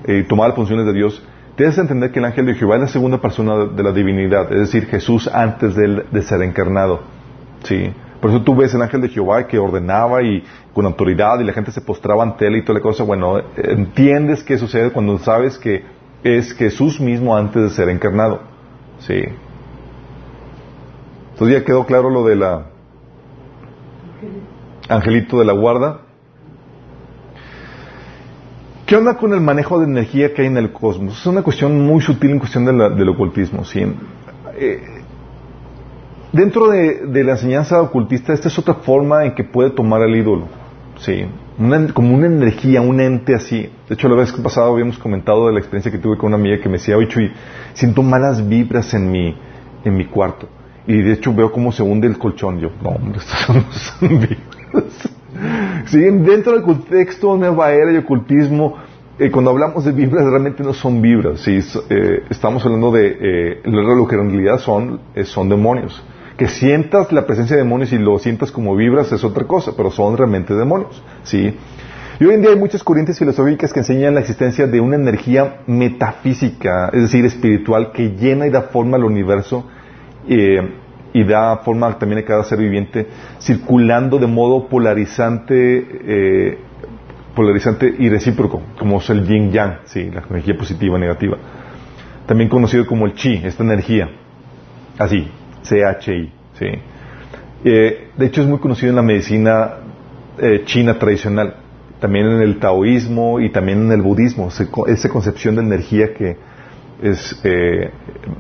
y tomaba las funciones de Dios, tienes que entender que el ángel de Jehová es la segunda persona de, la divinidad, es decir, Jesús antes de, de, ser encarnado. ¿sí? Por eso tú ves el ángel de Jehová que ordenaba y con autoridad y la gente se postraba ante él y toda la cosa. Bueno, entiendes qué sucede cuando sabes que es Jesús mismo antes de ser encarnado. ¿sí? Entonces ya quedó claro lo de la angelito de la guarda. ¿Qué onda con el manejo de energía que hay en el cosmos? Es una cuestión muy sutil en cuestión del ocultismo. ¿sí? Eh, dentro de, la enseñanza ocultista, esta es otra forma en que puede tomar el ídolo. ¿sí? como una energía, un ente así. De hecho, la vez que pasado habíamos comentado de la experiencia que tuve con una amiga que me decía, oye, y siento malas vibras en mi, en mi cuarto. Y de hecho veo cómo se hunde el colchón. Yo, no, hombre, no son Sí, dentro del contexto de nueva era y ocultismo, eh, cuando hablamos de vibras realmente no son vibras, ¿sí? Eh, estamos hablando de eh, lo que en realidad son, son demonios. Que sientas la presencia de demonios y lo sientas como vibras es otra cosa, pero son realmente demonios. ¿sí? Y hoy en día hay muchas corrientes filosóficas que enseñan la existencia de una energía metafísica, es decir, espiritual, que llena y da forma al universo y da forma también a cada ser viviente, circulando de modo polarizante, eh, polarizante y recíproco, como es el yin yang, sí, la energía positiva y negativa. También conocido como el chi, esta energía, así, CHI, sí. Eh, de hecho es muy conocido en la medicina eh, china tradicional, también en el taoísmo y también en el budismo, esa concepción de energía que es eh,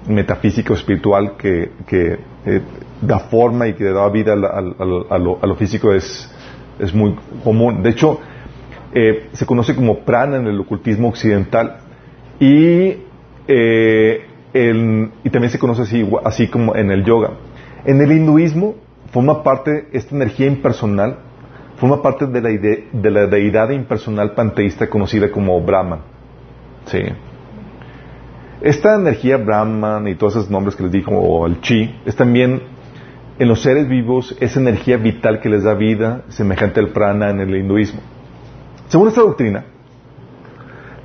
metafísico espiritual que, eh, da forma y que da vida a, lo, físico es, es, muy común. De hecho, eh, se conoce como prana en el ocultismo occidental y, y también se conoce así, así como en el yoga. En el hinduismo forma parte esta energía impersonal, forma parte de la, de la deidad impersonal panteísta conocida como Brahman. Sí. Esta energía Brahman y todos esos nombres que les dijo, o el chi, es también en los seres vivos esa energía vital que les da vida, semejante al prana en el hinduismo. Según esta doctrina,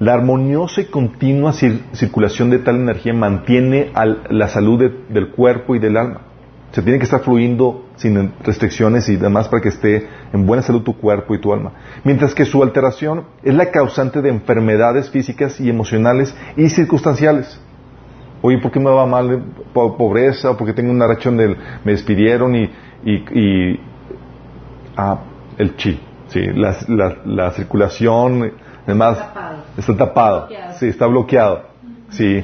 la armoniosa y continua circulación de tal energía mantiene la salud del cuerpo y del alma. Se tiene que estar fluyendo sin restricciones y demás para que esté en buena salud tu cuerpo y tu alma. Mientras que su alteración es la causante de enfermedades físicas y emocionales y circunstanciales. Oye, ¿por qué me va mal? ¿Pobreza? ¿O porque tengo una reacción del... me despidieron y... y, ah, el chi. Sí, la, circulación, además, está tapado. Sí, está bloqueado. Sí.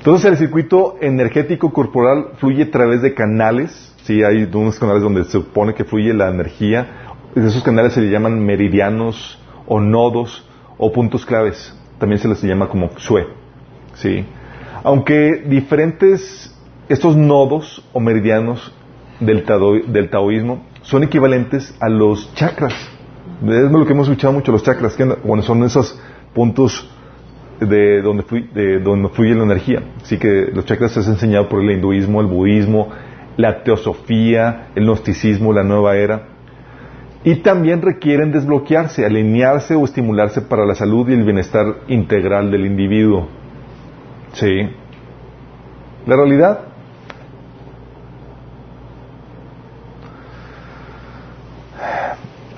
Entonces el circuito energético corporal fluye a través de canales, sí, hay unos canales donde se supone que fluye la energía, esos canales se le llaman meridianos o nodos o puntos claves, también se les llama como xue, sí. Aunque diferentes, estos nodos o meridianos del, del taoísmo son equivalentes a los chakras. Es lo que hemos escuchado mucho, los chakras, que bueno, son esos puntos de donde, de donde fluye la energía. Así que los chakras es enseñado por el hinduismo, el budismo, la teosofía, el gnosticismo, la nueva era. Y también requieren desbloquearse, alinearse o estimularse para la salud y el bienestar integral del individuo. Sí. La realidad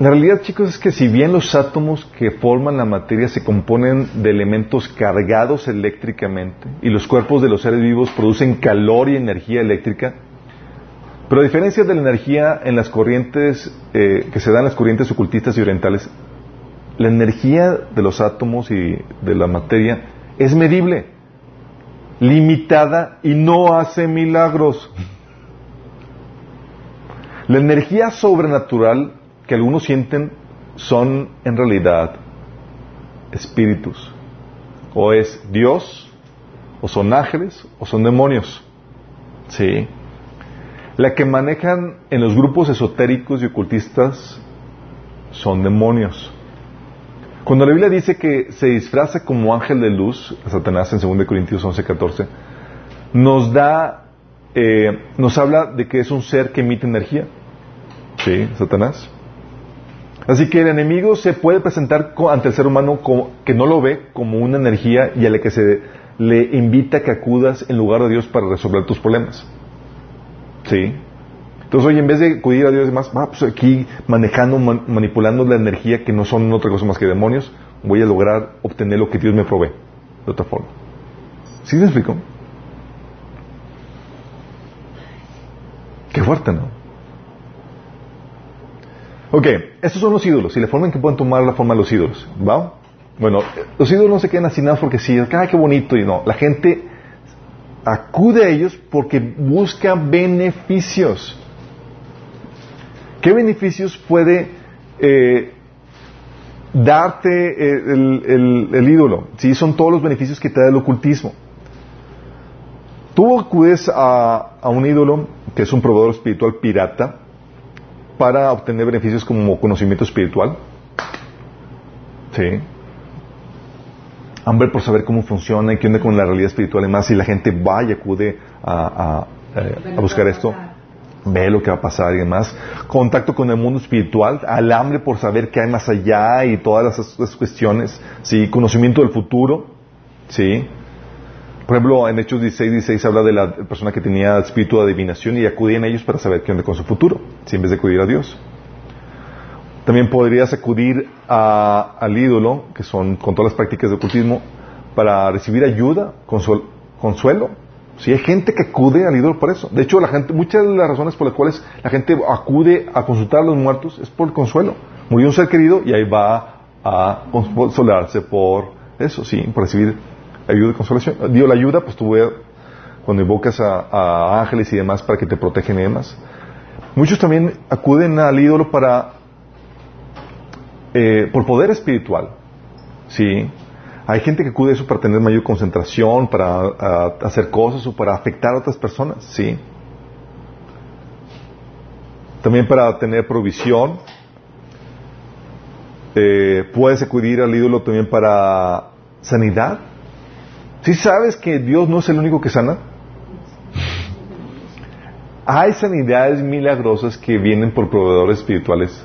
La realidad, chicos, es que si bien los átomos que forman la materia se componen de elementos cargados eléctricamente y los cuerpos de los seres vivos producen calor y energía eléctrica, pero a diferencia de la energía en las corrientes eh, que se dan las corrientes ocultistas y orientales, la energía de los átomos y de la materia es medible, limitada y no hace milagros. La energía sobrenatural que algunos sienten son en realidad espíritus. O es Dios, o son ángeles, o son demonios. ¿Sí? La que manejan en los grupos esotéricos y ocultistas son demonios. Cuando la Biblia dice que se disfraza como ángel de luz, Satanás en 2 Corintios 11:14, nos da, eh, nos habla de que es un ser que emite energía. ¿Sí? Satanás. Así que el enemigo se puede presentar ante el ser humano que no lo ve como una energía y a la que se le invita a que acudas en lugar de Dios para resolver tus problemas. ¿Sí? Entonces, hoy en vez de acudir a Dios demás, va, pues aquí manejando, manipulando la energía que no son otra cosa más que demonios, voy a lograr obtener lo que Dios me provee. De otra forma. ¿Sí me explico? Qué fuerte, ¿no? Ok, estos son los ídolos y la forma en que pueden tomar la forma de los ídolos. ¿Va? Bueno, los ídolos no se quedan asignados porque sí, ¡ay, qué bonito! Y no, la gente acude a ellos porque busca beneficios. ¿Qué beneficios puede eh, darte eh, el, ídolo? ¿Sí? Son todos los beneficios que te da el ocultismo. Tú acudes a, a un ídolo que es un proveedor espiritual pirata para obtener beneficios como conocimiento espiritual. Sí hambre por saber cómo funciona y qué onda con la realidad espiritual y más, y la gente va y acude a, a, buscar esto, ve lo que va a pasar y demás. Contacto con el mundo espiritual, al hambre por saber qué hay más allá y todas esas cuestiones, ¿sí? Conocimiento del futuro, ¿sí? Por ejemplo, en Hechos 16, 16 habla de la persona que tenía espíritu de adivinación y acudían a ellos para saber qué onda con su futuro, ¿sí? en vez de acudir a Dios. También podrías acudir al ídolo, que son con todas las prácticas de ocultismo, para recibir ayuda, consuelo. Si hay gente que acude al ídolo por eso. De hecho, la gente, muchas de las razones por las cuales la gente acude a consultar a los muertos es por el consuelo. Murió un ser querido y ahí va a consolarse por eso, sí, por recibir ayuda y consolación. Dio la ayuda, pues tú cuando invocas a, ángeles y demás para que te protegen demás. Muchos también acuden al ídolo para eh, por poder espiritual. ¿sí? Hay gente que acude a eso para tener mayor concentración, para hacer cosas o para afectar a otras personas. ¿sí? También para tener provisión. Eh, puedes acudir al ídolo también para sanidad. ¿Sí sabes que Dios no es el único que sana? Hay sanidades milagrosas que vienen por proveedores espirituales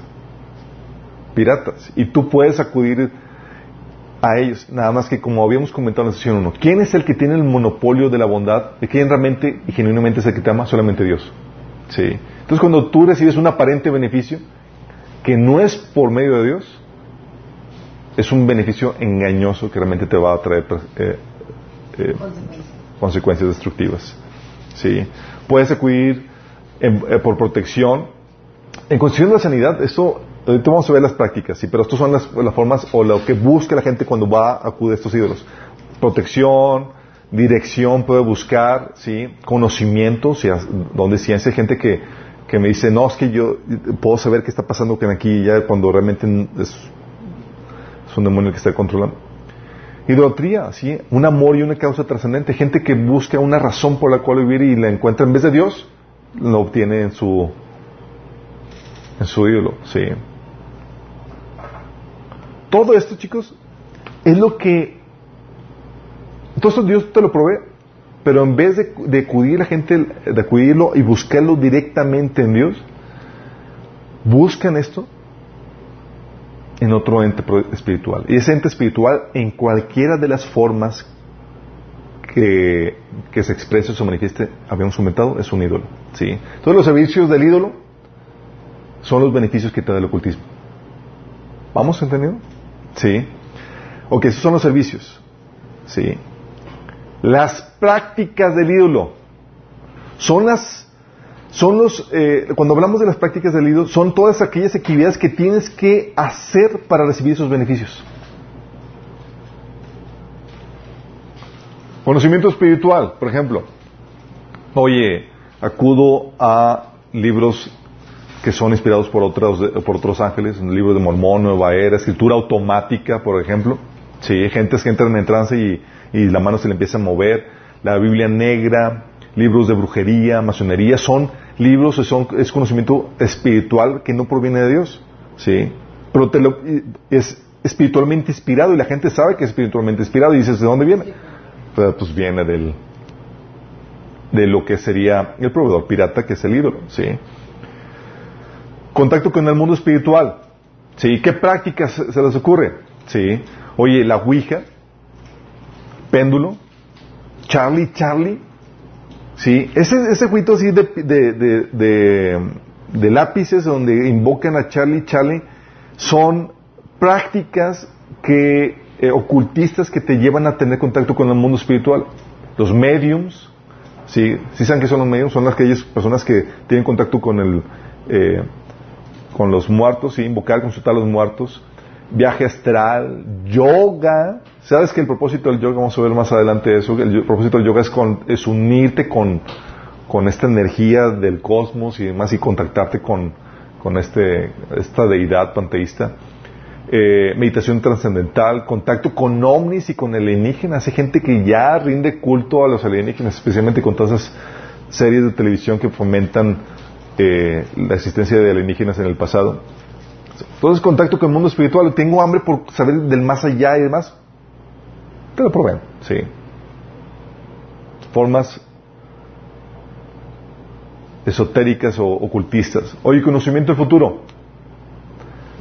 piratas. Y tú puedes acudir a ellos. Nada más que como habíamos comentado en la sesión 1, ¿quién es el que tiene el monopolio de la bondad? ¿De quién realmente y genuinamente es el que te ama? Solamente Dios. Sí. Entonces cuando tú recibes un aparente beneficio que no es por medio de Dios, es un beneficio engañoso que realmente te va a traer eh, eh, consecuencias destructivas. Sí. Puedes acudir eh, por protección. En cuestión de la sanidad, eso Ahorita vamos a ver las prácticas, sí, pero estas son las, formas o lo que busca la gente cuando va a acudir a estos ídolos. Protección, dirección puede buscar, sí, conocimiento, si, donde ciencia hay gente que, que me dice, no, es que yo puedo saber qué está pasando aquí ya cuando realmente es un demonio que está controlando. Idolatría, ¿sí? Un amor y una causa trascendente. Gente que busca una razón por la cual vivir y la encuentra en vez de Dios, lo obtiene en su, en su ídolo, ¿sí? Todo esto, chicos, es lo que... Entonces Dios te lo provee, pero en vez de, acudir a la gente, de acudirlo y buscarlo directamente en Dios, buscan esto en otro ente espiritual. Y ese ente espiritual, en cualquiera de las formas que, que se exprese o se manifieste, habíamos comentado, es un ídolo. ¿sí? Entonces los servicios del ídolo son los beneficios que te da el ocultismo. ¿Vamos entendiendo? ¿Sí? Ok, esos son los servicios. ¿Sí? Las prácticas del ídolo son las son los eh, cuando hablamos de las prácticas del ídolo son todas aquellas actividades que tienes que hacer para recibir esos beneficios. Conocimiento espiritual, por ejemplo. Oye, acudo a libros que son inspirados por otros, por otros ángeles, en el libro de Mormón, Nueva Era, escritura automática, por ejemplo. Sí, gentes que entran en trance y, y la mano se le empieza a mover. La Biblia negra, libros de brujería, masonería, son libros, son, es conocimiento espiritual que no proviene de Dios. Sí, pero te lo, es espiritualmente inspirado y la gente sabe que es espiritualmente inspirado y dices, ¿de dónde viene? Pues viene del, de lo que sería el proveedor pirata que es el ídolo, ¿sí? Contacto con el mundo espiritual. ¿Sí? ¿Qué prácticas se les ocurre? ¿Sí? Oye, la Ouija, péndulo, Charlie, Charlie. ¿Sí? Ese, ese juito así de, de, de, lápices donde invocan a Charlie, Charlie, son prácticas que, eh, ocultistas que te llevan a tener contacto con el mundo espiritual. Los mediums, ¿sí? ¿Sí saben que son los mediums? Son aquellas personas que tienen contacto con el... Eh, con los muertos, ¿sí? invocar, consultar a los muertos, viaje astral, yoga. ¿Sabes que el propósito del yoga, vamos a ver más adelante eso, el propósito del yoga es, unirte con, con esta energía del cosmos y demás y contactarte con, con este, esta deidad panteísta. Eh, meditación trascendental, contacto con ovnis y con alienígenas. Hay gente que ya rinde culto a los alienígenas, especialmente con todas esas series de televisión que fomentan eh, la existencia de alienígenas en el pasado. Entonces, contacto con el mundo espiritual. Tengo hambre por saber del más allá y demás. Que lo sí. Formas esotéricas o ocultistas. Oye, conocimiento del futuro.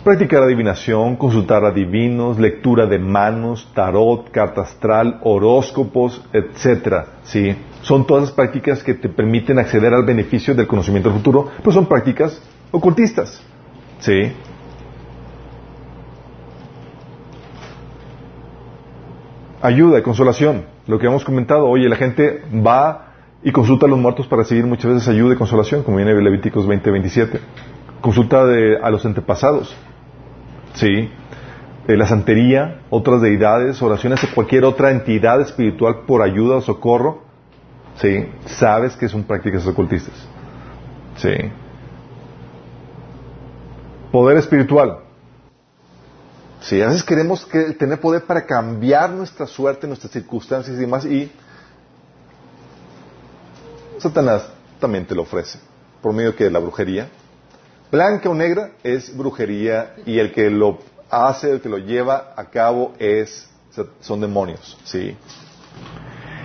Practicar adivinación, consultar a divinos, lectura de manos, tarot, carta astral, horóscopos, etcétera. ¿sí? Son todas las prácticas que te permiten acceder al beneficio del conocimiento del futuro, pero son prácticas ocultistas. ¿sí? Ayuda y consolación. Lo que hemos comentado, oye, la gente va y consulta a los muertos para recibir muchas veces ayuda y consolación, como viene Levíticos 20-27. Consulta a los antepasados. ¿sí? la santería, otras deidades, oraciones de cualquier otra entidad espiritual por ayuda o socorro, ¿sí? Sabes que son prácticas ocultistas. ¿Sí? Poder espiritual. Sí, a veces queremos que, tener poder para cambiar nuestra suerte, nuestras circunstancias y demás, y Satanás también te lo ofrece, por medio de la brujería, Blanca o negra es brujería y el que lo hace, el que lo lleva a cabo es son demonios, ¿sí?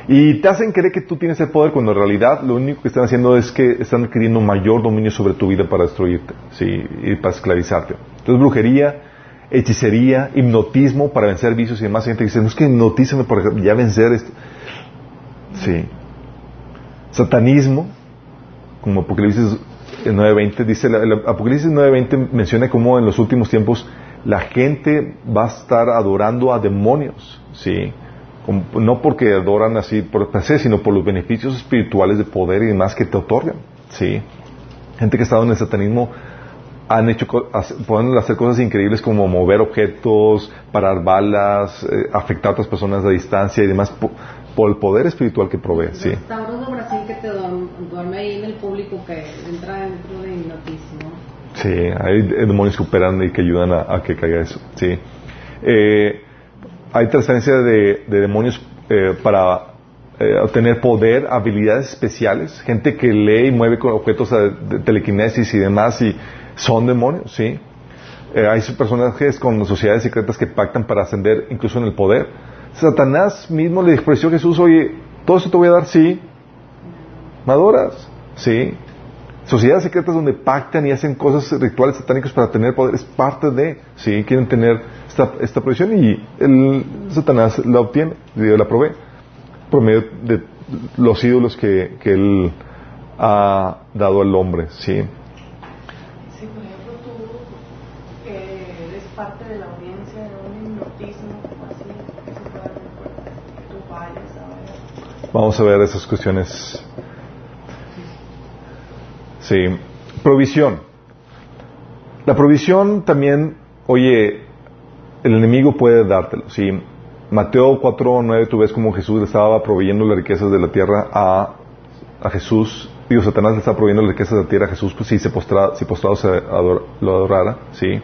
Y te hacen creer que tú tienes el poder cuando en realidad lo único que están haciendo es que están adquiriendo mayor dominio sobre tu vida para destruirte, ¿sí? Y para esclavizarte. Entonces brujería, hechicería, hipnotismo para vencer vicios y demás. Gente dice, no es que hipnotízame para ya vencer esto. Sí. Satanismo, como Apocalipsis 9.20 dice, el Apocalipsis 9.20 menciona cómo en los últimos tiempos la gente va a estar adorando a demonios, ¿sí? no porque adoran así por placer, sino por los beneficios espirituales de poder y demás que te otorgan, ¿sí? Gente que ha estado en el satanismo han hecho, pueden hacer cosas increíbles como mover objetos, parar balas, eh, afectar a otras personas a distancia y demás por el poder espiritual que provee. sí. Restauros de Brasil que te duerme ahí en el público que entra dentro de hipnotismo. Sí, hay demonios que operan y que ayudan a, que caiga eso. Sí. Eh, hay transferencia de, demonios eh, para eh, obtener poder, habilidades especiales, gente que lee y mueve con objetos de telequinesis y demás y son demonios, sí. hay personajes con sociedades secretas que pactan para ascender incluso en el poder Satanás mismo le expresó a Jesús, oye, todo eso te voy a dar, sí. Madoras, sí. Sociedades secretas donde pactan y hacen cosas rituales satánicos para tener poder, es parte de, sí, quieren tener esta, esta provisión y Satanás la obtiene, la provee, por medio de los ídolos que, que él ha dado al hombre, sí. Vamos a ver esas cuestiones. Sí. Provisión. La provisión también, oye, el enemigo puede dártelo. Sí. Mateo 4.9, tú ves como Jesús le estaba proveyendo las riquezas de la tierra a, a Jesús. Digo, Satanás le estaba proveyendo las riquezas de la tierra a Jesús, pues si se postrado, si postrado se lo adorara, sí.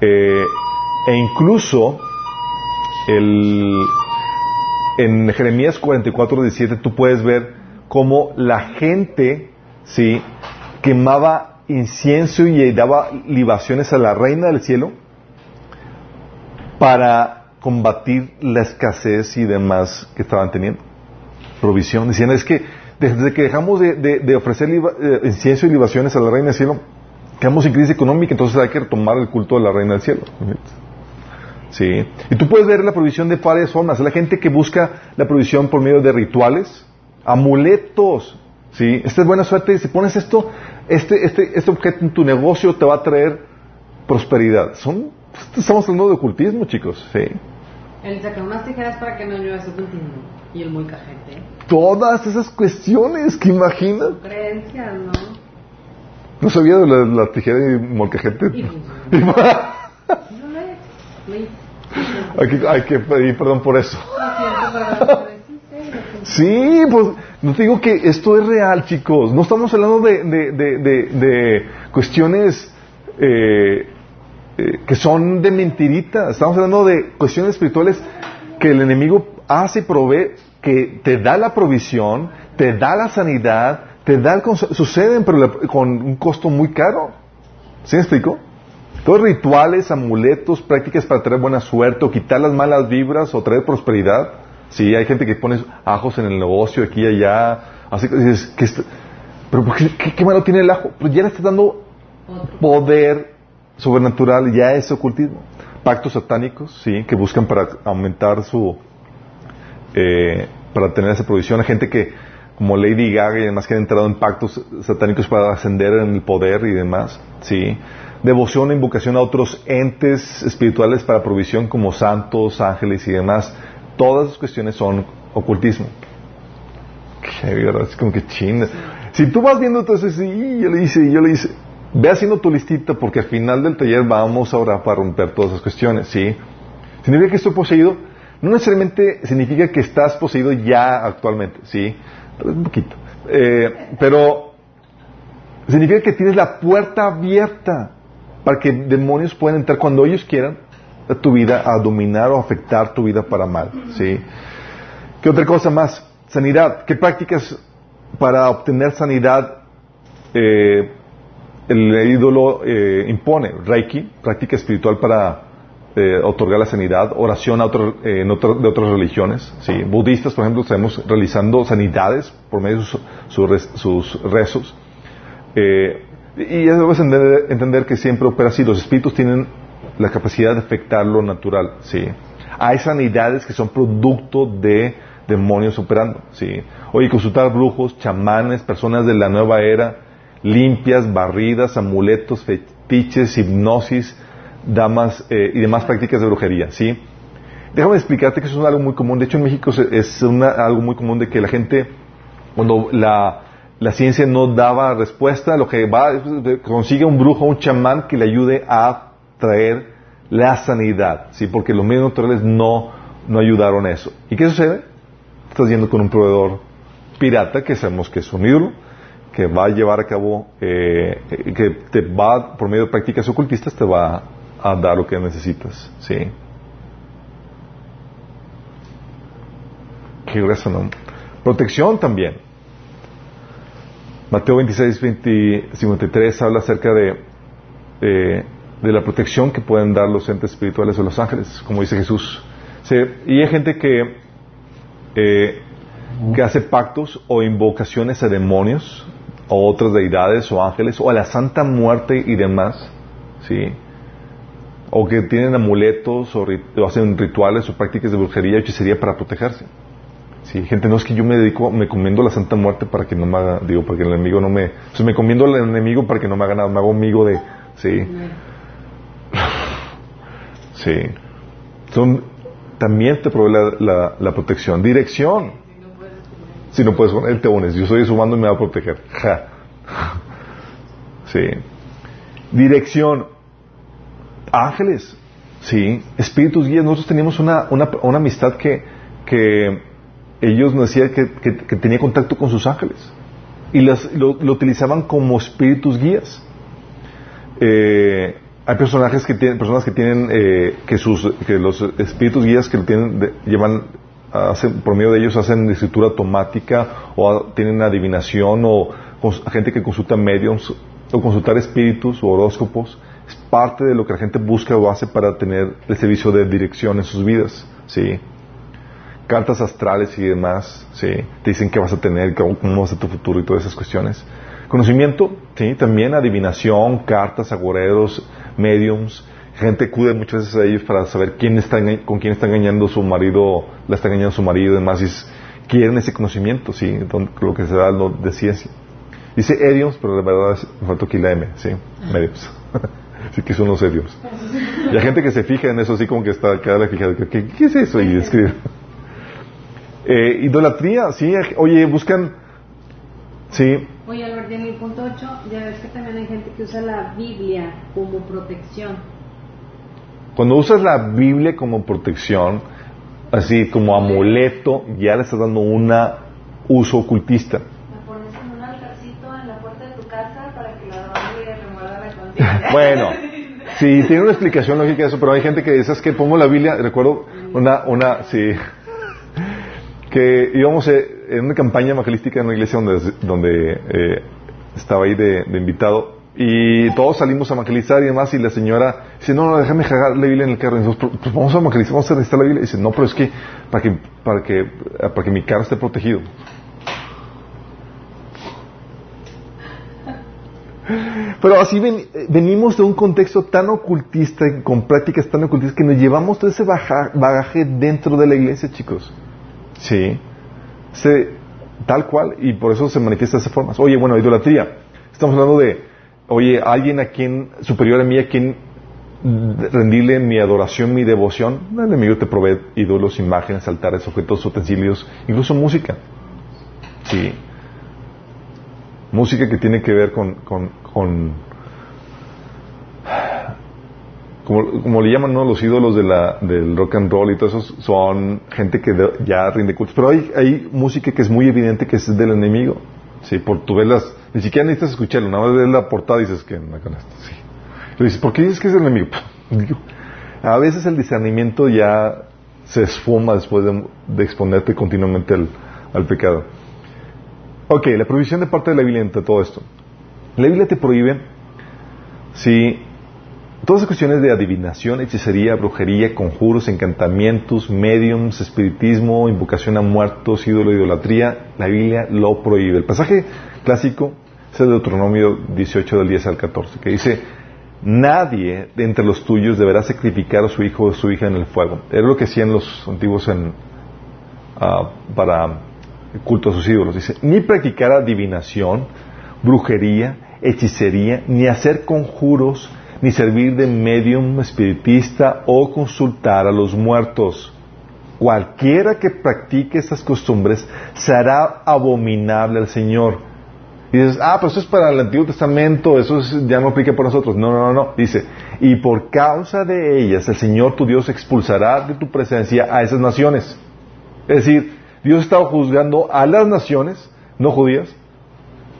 Eh, e incluso el, en Jeremías 44, 17 tú puedes ver cómo la gente, ¿sí? Quemaba incienso y daba libaciones a la reina del cielo para combatir la escasez y demás que estaban teniendo. Provisión. Decían, es que desde que dejamos de, ofrecer eh, incienso y libaciones a la reina del cielo, quedamos en crisis económica, entonces hay que retomar el culto de la reina del cielo. ¿Sí? Y tú puedes ver la provisión de varias formas. La gente que busca la provisión por medio de rituales, amuletos. ¿Sí? Esta es buena suerte. Si pones esto, este, este, este objeto en tu negocio te va a traer prosperidad. Son, estamos hablando de ocultismo, chicos. ¿sí? El sacar unas tijeras para que no llueva su continuo. Y el muy cajete. Todas esas cuestiones que imaginas. Creencias, ¿no? No sabía de la, la tijera y molcajete. Y funcionó. No hay, que, hay que pedir perdón por eso. Sí, pues no te digo que esto es real, chicos. No estamos hablando de, de, de, de- de cuestiones eh, eh, que son de mentiritas. Estamos hablando de cuestiones espirituales que el enemigo hace y provee, que te da la provisión, te da la sanidad, te da el suceden, pero la- con un costo muy caro. ¿Sí me explico? Todos rituales, amuletos, prácticas para traer buena suerte o quitar las malas vibras o traer prosperidad. Sí, hay gente que pone ajos en el negocio, aquí y allá. Así que dices, ¿qué está- ¿pero qué, qué- qué malo tiene el ajo? Pues ya le está dando poder sobrenatural, ya es ocultismo. Pactos satánicos, sí, que buscan para aumentar su. eh, para tener esa provisión. Hay gente que, como Lady Gaga y demás, que han entrado en pactos satánicos para ascender en el poder y demás, sí. Devoción e invocación a otros entes espirituales para provisión, como santos, ángeles y demás. Todas esas cuestiones son ocultismo. Qué verdad, es como que chinga. Si tú vas viendo entonces, sí, yo le hice, yo le hice. Ve haciendo tu listita porque al final del taller vamos a orar para romper todas esas cuestiones, ¿sí? Significa que estoy poseído, no necesariamente significa que estás poseído ya actualmente, ¿sí? Un poquito. Eh, pero significa que tienes la puerta abierta para que demonios puedan entrar cuando ellos quieran a tu vida, a dominar o afectar tu vida para mal, ¿sí? ¿Qué otra cosa más? Sanidad. ¿Qué prácticas para obtener sanidad eh, el ídolo eh, impone? Reiki, práctica espiritual para eh, otorgar la sanidad. Oración a eh, de otras religiones. ¿sí? Budistas, por ejemplo, estamos realizando sanidades por medio de sus, sus rezos. Y ya debes entender, entender que siempre opera así. Los espíritus tienen la capacidad de afectar lo natural. ¿sí? Hay sanidades que son producto de demonios operando. ¿sí? Oye, consultar brujos, chamanes, personas de la nueva era, limpias, barridas, amuletos, fetiches, hipnosis, damas eh, y demás prácticas de brujería. ¿sí? Déjame explicarte que eso es algo muy común. De hecho, en México es una- algo muy común de que la gente, cuando la, la ciencia no daba respuesta, lo que va consigue un brujo, un chamán que le ayude a traer la sanidad, ¿sí? Porque los medios naturales no, no ayudaron a eso. ¿Y qué sucede? Estás yendo con un proveedor pirata que sabemos que es un ídolo, que va a llevar a cabo, eh, eh, que te va, por medio de prácticas ocultistas, te va a dar lo que necesitas, ¿sí? Qué grueso, ¿no? Protección también. Mateo 26, 20, 53 habla acerca de, de la protección que pueden dar los entes espirituales o los ángeles, como dice Jesús. Y hay gente que, eh, que hace pactos o invocaciones a demonios o otras deidades o ángeles o a la santa muerte y demás, ¿sí? O que tienen amuletos o, o hacen rituales o prácticas de brujería o hechicería para protegerse. Sí, gente, no es que yo me dedico, me comiendo la Santa Muerte para que no me haga, digo, para que el enemigo no me, o sea, me comiendo al enemigo para que no me haga nada, me hago amigo de, sí, sí. Son, también te provee la, la, la protección. Dirección. Si no puedes, él te unes. Yo soy su mando y me va a proteger. Ja. Sí. Dirección. Ángeles. Sí. Espíritus guías. Nosotros teníamos una, una, una amistad que, que ellos nos decían que, que- tenía contacto con sus ángeles. Y las- lo, utilizaban como espíritus guías. Eh, hay personajes que tienen, personas que tienen, eh, que sus, que los espíritus guías que lo tienen, de- llevan, hacen, por medio de ellos hacen escritura automática o tienen adivinación o gente que consulta mediums o consultar espíritus o horóscopos. Es parte de lo que la gente busca o hace para tener el servicio de dirección en sus vidas, sí. Cartas astrales y demás, sí. Te dicen qué vas a tener, cómo, cómo va a ser tu futuro y todas esas cuestiones. Conocimiento, sí, también adivinación, cartas, agoreros, mediums. Gente acude muchas veces a ellos para saber quién está, con quién está engañando su marido, la está engañando su marido y demás. Quieren ese conocimiento, sí, lo que se da de ciencia. Dice mediums, pero la verdad es, me faltó aquí la M, sí, mediums. Así que eso no sé Dios. Y hay gente que se fija en eso así como que está cada fijada, ¿qué, ¿qué es eso? Y escribe. Eh, idolatría, sí, oye, buscan, sí. Oye, Albert, en el punto 8, ya ves que también hay gente que usa la Biblia como protección. Cuando usas la Biblia como protección, así como amuleto, ya le estás dando un uso ocultista. De. Bueno, sí, tiene una explicación lógica eso, pero hay gente que dice, es que pongo la Biblia, recuerdo una, una, sí, que íbamos eh, en una campaña evangelística en una iglesia donde, eh, estaba ahí de, invitado y todos salimos a evangelizar y demás y la señora dice, no, no, déjame jagar la Biblia en el carro. Y nosotros, pues vamos a evangelizar, vamos a necesitar la Biblia. Y dice, no, pero es que para que, para que, para que mi carro esté protegido. Pero así venimos de un contexto tan ocultista, con prácticas tan ocultistas, que nos llevamos todo ese bagaje dentro de la iglesia, chicos. Sí. tal cual, y por eso se manifiesta de esa forma. Oye, bueno, idolatría. Estamos hablando de, oye, alguien a quien, superior a mí, a quien rendirle mi adoración, mi devoción. El enemigo te provee ídolos, imágenes, altares, objetos, utensilios, incluso música. Sí. Música que tiene que ver con, con, con como, le llaman ¿no? los ídolos de del rock and roll y todo eso, son gente que ya rinde cultos. Pero hay, hay música que es muy evidente que es del enemigo. Sí, por tu velas, ni siquiera necesitas escucharlo, nada más ves la portada y dices que no con esto. Sí. Y dices, ¿por qué dices que es del enemigo? A veces el discernimiento ya se esfuma después de, exponerte continuamente al, al, pecado. Ok, la prohibición de parte de la Biblia entre todo esto. La Biblia te prohíbe si Todas las cuestiones de adivinación, hechicería, brujería, conjuros, encantamientos, mediums, espiritismo, invocación a muertos, ídolo, idolatría, la Biblia lo prohíbe. El pasaje clásico es el de Deuteronomio 18 del 10 al 14, que dice, nadie de entre los tuyos deberá sacrificar a su hijo o su hija en el fuego. Era lo que hacían los antiguos en, uh, para culto a sus ídolos. Dice, ni practicar adivinación, brujería, hechicería, ni hacer conjuros, ni servir de medium espiritista o consultar a los muertos. Cualquiera que practique estas costumbres será abominable al Señor. Y dices, ah, pero eso es para el Antiguo Testamento, eso ya no aplica por nosotros. No, no, no, no. Dice, y por causa de ellas el Señor tu Dios expulsará de tu presencia a esas naciones. Es decir, Dios estaba juzgando a las naciones, no judías,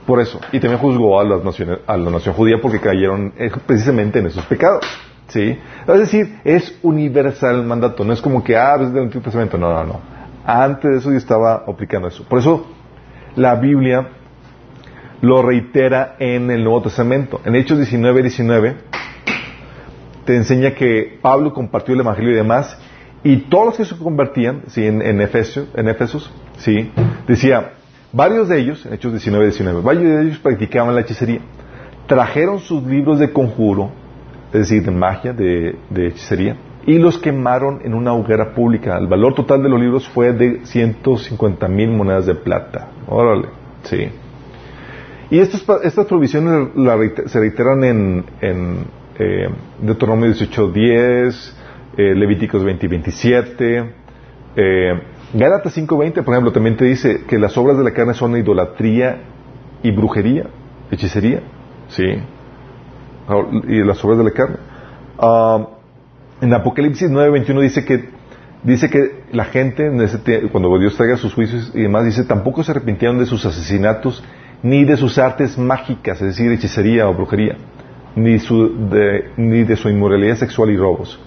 por eso. Y también juzgó a, las naciones, a la nación judía porque cayeron eh, precisamente en esos pecados. ¿Sí? Es decir, es universal el mandato. No es como que, ah, es del Antiguo Testamento. No, no, no. Antes de eso yo estaba aplicando eso. Por eso la Biblia lo reitera en el Nuevo Testamento. En Hechos 19, 19 te enseña que Pablo compartió el Evangelio y demás y todos los que se convertían, ¿sí? en, en, en Efesos, ¿sí? decía, Varios de ellos, en Hechos 19, 19, varios de ellos practicaban la hechicería. Trajeron sus libros de conjuro, es decir, de magia, de, hechicería, y los quemaron en una hoguera pública. El valor total de los libros fue de 150 mil monedas de plata. Órale, sí. Y estas, estas provisiones se reiteran en, eh, Deuteronomio 18, 10, eh, Levíticos 20 y 27, eh, Gálatas 5.20, por ejemplo, también te dice que las obras de la carne son idolatría y brujería, hechicería, ¿sí? Y las obras de la carne. Ah, en Apocalipsis 9.21 dice que dice que la gente, cuando Dios traiga sus juicios y demás, dice, tampoco se arrepintieron de sus asesinatos, ni de sus artes mágicas, es decir, hechicería o brujería, ni, ni de su inmoralidad sexual y robos.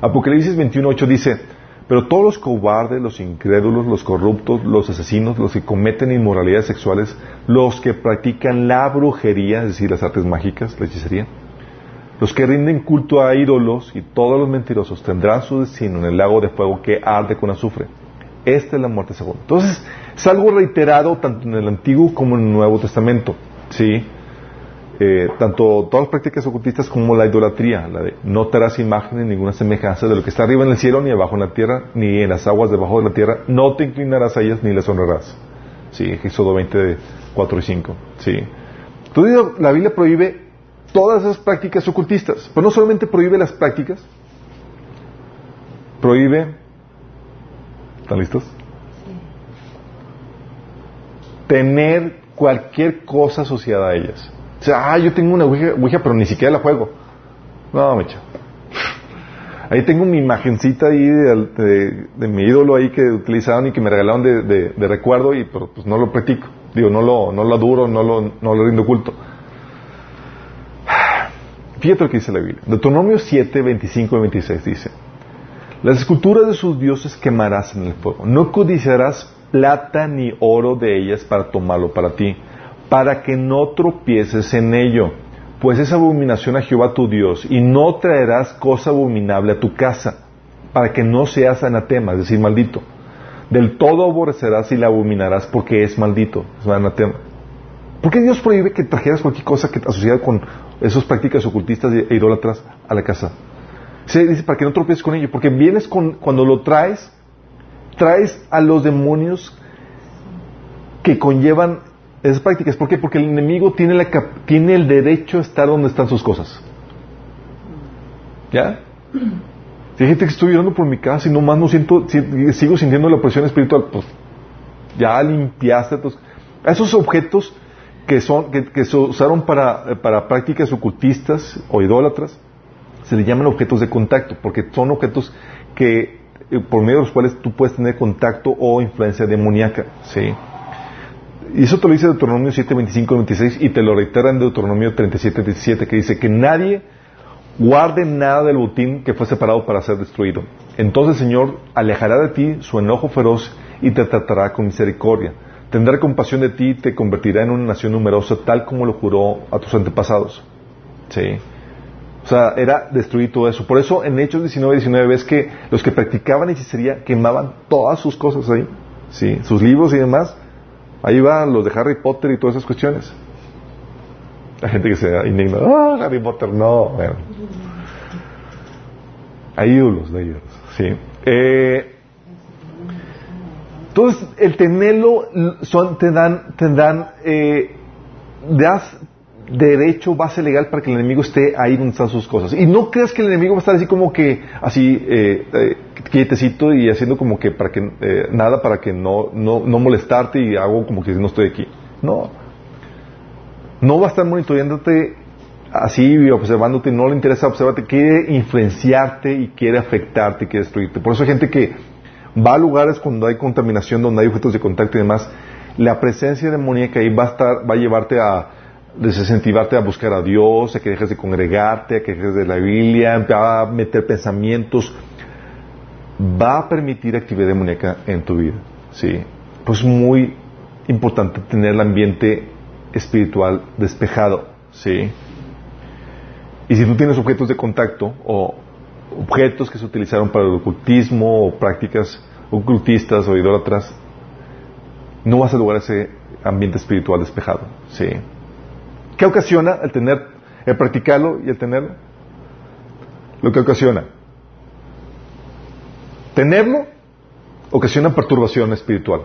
Apocalipsis 21.8 dice, pero todos los cobardes, los incrédulos, los corruptos, los asesinos, los que cometen inmoralidades sexuales, los que practican la brujería, es decir, las artes mágicas, la hechicería, los que rinden culto a ídolos y todos los mentirosos tendrán su destino en el lago de fuego que arde con azufre. Esta es la muerte segunda. Entonces, es algo reiterado tanto en el Antiguo como en el Nuevo Testamento. ¿Sí? Eh, tanto todas las prácticas ocultistas como la idolatría, la de no te harás imagen ninguna semejanza de lo que está arriba en el cielo, ni abajo en la tierra, ni en las aguas debajo de la tierra, no te inclinarás a ellas ni las honrarás. Sí, Éxodo 20, 4 y 5. Sí. Entonces la Biblia prohíbe todas esas prácticas ocultistas. Pero no solamente prohíbe las prácticas, prohíbe... ¿Están listos? Tener cualquier cosa asociada a ellas. O sea, ah, yo tengo una Ouija, pero ni siquiera la juego. No, mecha. Ahí tengo mi imagencita ahí de, mi ídolo ahí que utilizaron y que me regalaron de, recuerdo y pero, pues no lo practico. Digo, no lo, no lo adoro, no lo, no lo rindo culto. Fíjate lo que dice la Biblia. Deuteronomio 7, 25 y 26 dice, las esculturas de sus dioses quemarás en el fuego. No codiciarás plata ni oro de ellas para tomarlo para ti, para que no tropieces en ello, pues es abominación a Jehová tu Dios, y no traerás cosa abominable a tu casa, para que no seas anatema, es decir, maldito. Del todo aborrecerás y la abominarás porque es maldito, es anatema. ¿Por qué Dios prohíbe que trajeras cualquier cosa que asociada con esas prácticas ocultistas e idólatras a la casa? Se dice para que no tropieces con ello, porque vienes con, cuando lo traes, traes a los demonios que conllevan esas prácticas. ¿Por qué? Porque el enemigo tiene, la, tiene el derecho a estar donde están sus cosas. ¿Ya? Si hay gente que estoy llorando por mi casa y nomás no siento, sigo sintiendo la presión espiritual, pues ya limpiaste. a esos objetos que, son, que, se usaron para, para prácticas ocultistas o idólatras, se le llaman objetos de contacto, porque son objetos que eh, por medio de los cuales tú puedes tener contacto o influencia demoníaca. ¿sí? Y eso te lo dice Deuteronomio 7, 25, 26 y te lo reitera en Deuteronomio 37, 17 que dice que nadie guarde nada del botín que fue separado para ser destruido. Entonces el Señor alejará de ti su enojo feroz y te tratará con misericordia. Tendrá compasión de ti y te convertirá en una nación numerosa tal como lo juró a tus antepasados. ¿Sí? O sea, era destruir todo eso. Por eso en Hechos 19, 19 ves que los que practicaban hechicería quemaban todas sus cosas ahí. Sí, sus libros y demás. Ahí van los de Harry Potter y todas esas cuestiones. La gente que se indigna, ah, Harry Potter, no. Bueno. Hay ídolos de ellos, sí. Eh, entonces, el tenerlo son, te dan, te dan, eh, das derecho, base legal para que el enemigo esté ahí donde están sus cosas. Y no creas que el enemigo va a estar así como que, así, eh, eh quietecito y haciendo como que para que, eh, nada para que no, no, no molestarte y hago como que no estoy aquí. No. No va a estar monitoreándote así, observándote, no le interesa observarte, quiere influenciarte y quiere afectarte y quiere destruirte. Por eso hay gente que va a lugares cuando hay contaminación, donde hay objetos de contacto y demás, la presencia demoníaca ahí va a estar, va a llevarte a, desincentivarte a buscar a Dios, a que dejes de congregarte, a que dejes de la Biblia, a meter pensamientos, va a permitir actividad demoníaca en tu vida. ¿sí? Pues muy importante tener el ambiente espiritual despejado. ¿sí? Y si tú tienes objetos de contacto o objetos que se utilizaron para el ocultismo o prácticas ocultistas o idólatras, no vas a lograr ese ambiente espiritual despejado. ¿sí? ¿Qué ocasiona el tener, el practicarlo y el tenerlo? Lo que ocasiona. Tenerlo ocasiona perturbación espiritual.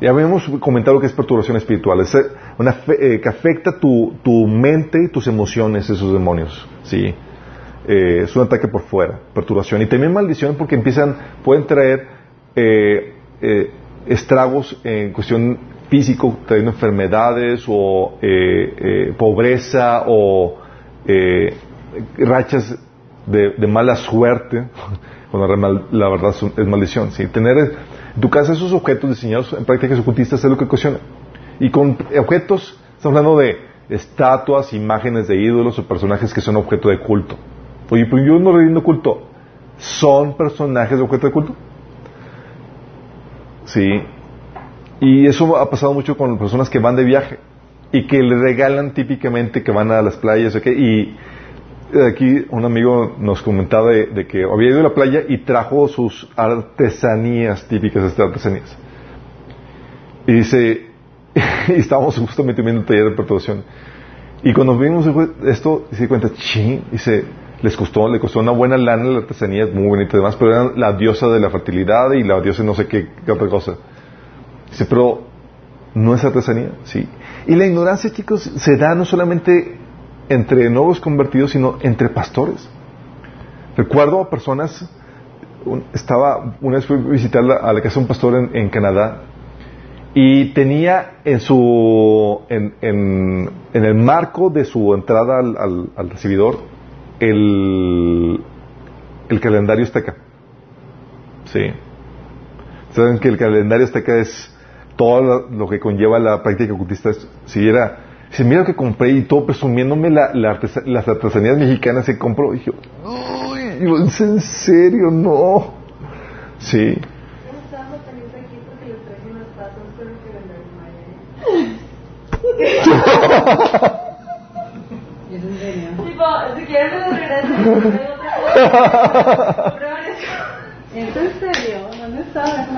Ya habíamos comentado que es perturbación espiritual, es una eh, que afecta tu, tu, mente y tus emociones, esos demonios. ¿sí? Eh, es un ataque por fuera, perturbación. Y también maldición porque empiezan, pueden traer eh, estragos en cuestión físico, trayendo enfermedades o eh, eh, pobreza o eh, rachas de, mala suerte, cuando la verdad es maldición. ¿sí? Tener en tu casa esos objetos diseñados en prácticas ocultistas es lo que ocasiona. Y con objetos, estamos hablando de estatuas, imágenes de ídolos o personajes que son objeto de culto. Oye, pero yo no rindo culto. ¿Son personajes de objeto de culto? Sí, y eso ha pasado mucho con personas que van de viaje y que le regalan típicamente que van a las playas. Y aquí un amigo nos comentaba de, que había ido a la playa y trajo sus artesanías típicas, de artesanías. Y dice, y estábamos justamente viendo un taller de perturbación. Y cuando vimos esto, se cuenta, ching, dice, les costó, le costó una buena lana la artesanía, muy bonita y demás, pero era la diosa de la fertilidad y la diosa de no sé qué otra cosa. Dice, pero no es artesanía, sí. Y la ignorancia, chicos, se da no solamente entre nuevos convertidos, sino entre pastores. Recuerdo a personas, estaba, una vez fui a visitar a la casa de un pastor en, Canadá y tenía en su, en, en, el marco de su entrada al, al, recibidor el, el calendario azteca. Sí. Saben que el calendario azteca es todo lo que conlleva la práctica ocultista. Si era, si mira que compré y todo presumiéndome la, las artesanías mexicanas se compró. Y yo, uy, en serio, no. Sí. ¿Es en serio? Tipo, si quieres ¿Es en serio? ¿Dónde estás?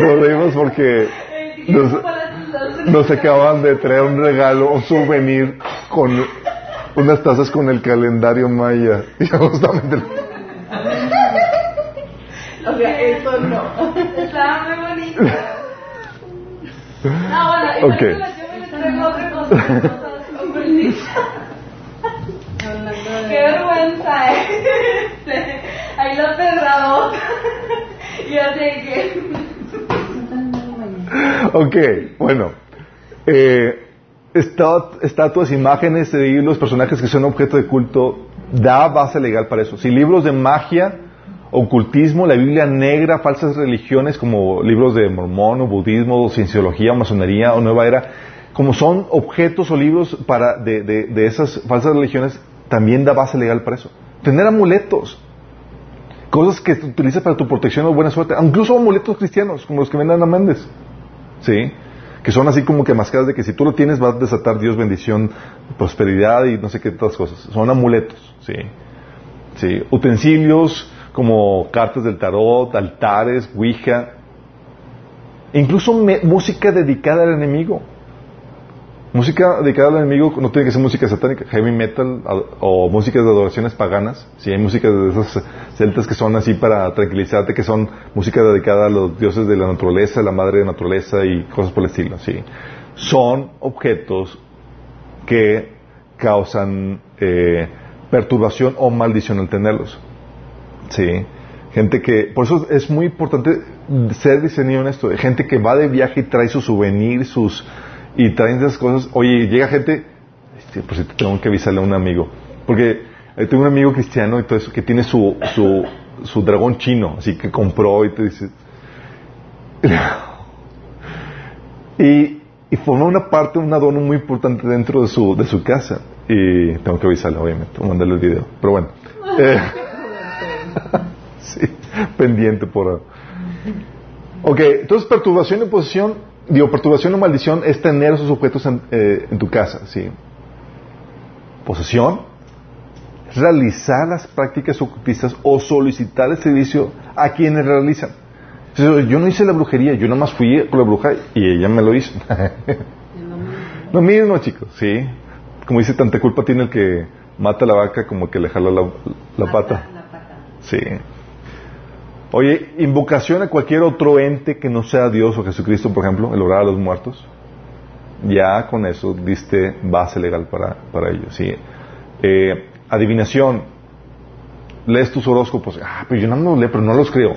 Nos reímos porque nos, nos, acaban de traer un regalo, un souvenir con unas tazas con el calendario maya. Y justamente... O sea, eso no. Estaba muy bonito. No, bueno, okay. yo me otra cosa. Qué vergüenza, eh. Ahí lo cerrado. Y así que. ok, bueno. Eh, estatuas, imágenes de los personajes que son objeto de culto, da base legal para eso. Si libros de magia, ocultismo, la Biblia negra, falsas religiones como libros de mormón o budismo, o cienciología, o masonería o nueva era, como son objetos o libros para de, de esas falsas religiones, también da base legal para eso. Tener amuletos, cosas que utilizas para tu protección o buena suerte, incluso amuletos cristianos, como los que venden a Méndez, ¿sí? Que son así como que mascadas de que si tú lo tienes va a desatar Dios bendición, prosperidad y no sé qué otras cosas. Son amuletos, ¿sí? ¿Sí? Utensilios como cartas del tarot, altares, ouija, incluso música dedicada al enemigo. Música dedicada al enemigo no tiene que ser música satánica, heavy metal o músicas de adoraciones paganas. Si hay músicas de esas celtas que son así para tranquilizarte, que son música dedicada a los dioses de la naturaleza, la madre de la naturaleza y cosas por el estilo. Sí. Son objetos que causan eh, perturbación o maldición al tenerlos. Sí. Gente que, por eso es muy importante ser diseñado en esto. Gente que va de viaje y trae sus souvenirs, sus y traen esas cosas. Oye, llega gente, por si te tengo que avisarle a un amigo, porque eh, tengo un amigo cristiano y todo eso que tiene su, su, su dragón chino, así que compró y te dice. y, y forma una parte, un adorno muy importante dentro de su, de su casa. Y tengo que avisarle, obviamente, mandarle el video. Pero bueno. Eh, sí, pendiente por. Ok, entonces perturbación y posición digo, perturbación o maldición es tener esos objetos en, eh, tu casa, ¿sí? Posesión, realizar las prácticas ocultistas o solicitar el servicio a quienes realizan. Yo no hice la brujería, yo nada más fui con la bruja y ella me lo hizo. lo mismo, chicos, sí. Como dice, tanta culpa tiene el que mata a la vaca como que le jala. La pata. Sí. Oye, invocación a cualquier otro ente que no sea Dios o Jesucristo, por ejemplo, el orar a los muertos. Ya con eso diste base legal para, para ello. ¿sí? Eh, adivinación. Lees tus horóscopos. Ah, pero yo no los leo, pero no los creo.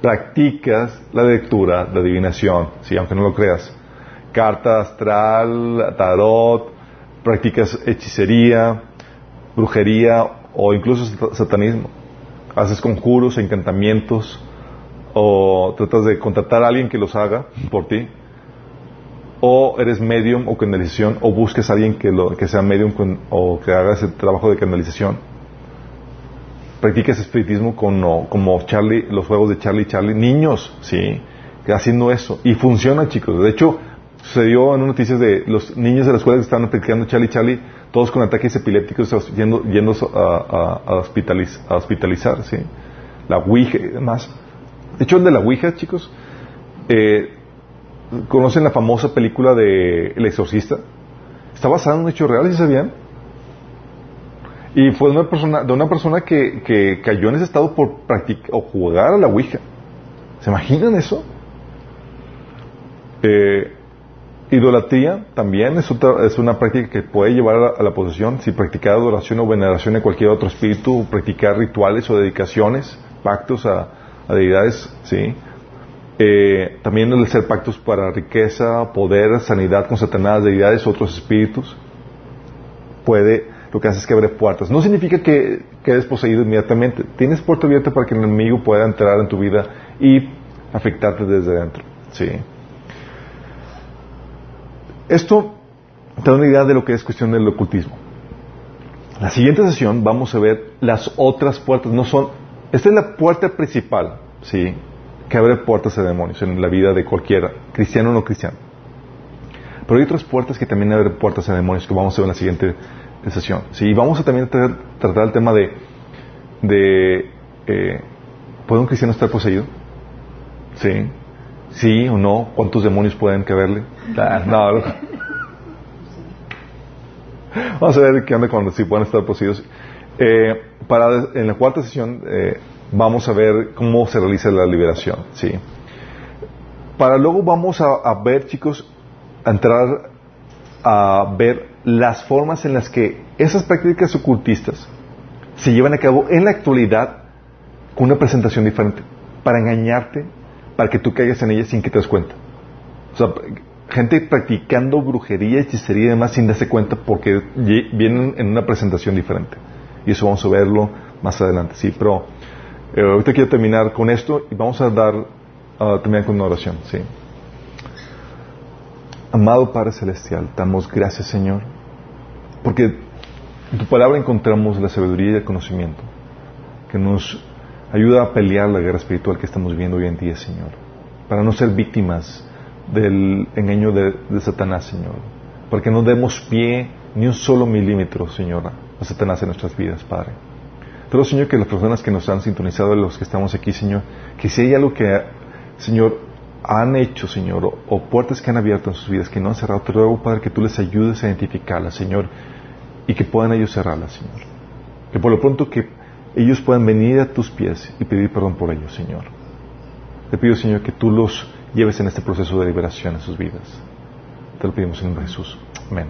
Practicas la lectura, la adivinación, ¿sí? aunque no lo creas. Carta astral, tarot, practicas hechicería, brujería o incluso satanismo haces conjuros, encantamientos, o tratas de contratar a alguien que los haga por ti, o eres medium o canalización, o busques a alguien que, lo, que sea medium o que haga ese trabajo de canalización. Practicas espiritismo con, como Charlie, los juegos de Charlie Charlie, niños, sí, haciendo eso. Y funciona, chicos. De hecho, sucedió en noticias de los niños de la escuela que estaban practicando Charlie Charlie todos con ataques epilépticos yendo, yendo a, a, hospitalizar, ¿sí? La Ouija y demás. De hecho, el de la Ouija, chicos, eh, ¿conocen la famosa película de El Exorcista? Está basada en un hecho real, ¿sí sabían? Y fue de una persona, de una persona que, que cayó en ese estado por practicar o jugar a la Ouija. ¿Se imaginan eso? Eh, Idolatría también es, otra, es una práctica que puede llevar a la, posesión si practicar adoración o veneración de cualquier otro espíritu, practicar rituales o dedicaciones, pactos a, deidades, ¿sí? Eh, también el hacer pactos para riqueza, poder, sanidad con Satanás, deidades, otros espíritus, puede, lo que hace es que abre puertas. No significa que quedes poseído inmediatamente. Tienes puerta abierta para que el enemigo pueda entrar en tu vida y afectarte desde dentro, ¿sí? Esto te da una idea de lo que es cuestión del ocultismo. La siguiente sesión vamos a ver las otras puertas. No son, esta es la puerta principal, sí, que abre puertas a demonios en la vida de cualquiera, cristiano o no cristiano. Pero hay otras puertas que también abren puertas a demonios que vamos a ver en la siguiente sesión. Sí, vamos a también tratar el tema de, eh, ¿puede un cristiano estar poseído? Sí. ¿Sí o no? ¿Cuántos demonios pueden caberle? No. Vamos a ver qué onda cuando sí pueden estar poseídos. Eh, para, en la cuarta sesión eh, vamos a ver cómo se realiza la liberación. ¿sí? Para luego vamos a, ver, chicos, a entrar a ver las formas en las que esas prácticas ocultistas se llevan a cabo en la actualidad con una presentación diferente, para engañarte para que tú caigas en ella sin que te des cuenta. O sea, gente practicando brujería, hechicería y demás sin darse cuenta porque vienen en una presentación diferente. Y eso vamos a verlo más adelante, sí. Pero eh, ahorita quiero terminar con esto y vamos a dar, a terminar con una oración, sí. Amado Padre Celestial, damos gracias, Señor, porque en tu palabra encontramos la sabiduría y el conocimiento que nos Ayuda a pelear la guerra espiritual que estamos viendo hoy en día, Señor. Para no ser víctimas del engaño de, Satanás, Señor. Para que no demos pie ni un solo milímetro, Señor, a Satanás en nuestras vidas, Padre. Pero, Señor, que las personas que nos han sintonizado, los que estamos aquí, Señor, que si hay algo que, Señor, han hecho, Señor, o, puertas que han abierto en sus vidas que no han cerrado, te ruego, Padre, que tú les ayudes a identificarlas, Señor, y que puedan ellos cerrarlas, Señor. Que por lo pronto que ellos puedan venir a tus pies y pedir perdón por ellos, Señor. Te pido, Señor, que tú los lleves en este proceso de liberación en sus vidas. Te lo pedimos en nombre de Jesús. Amén.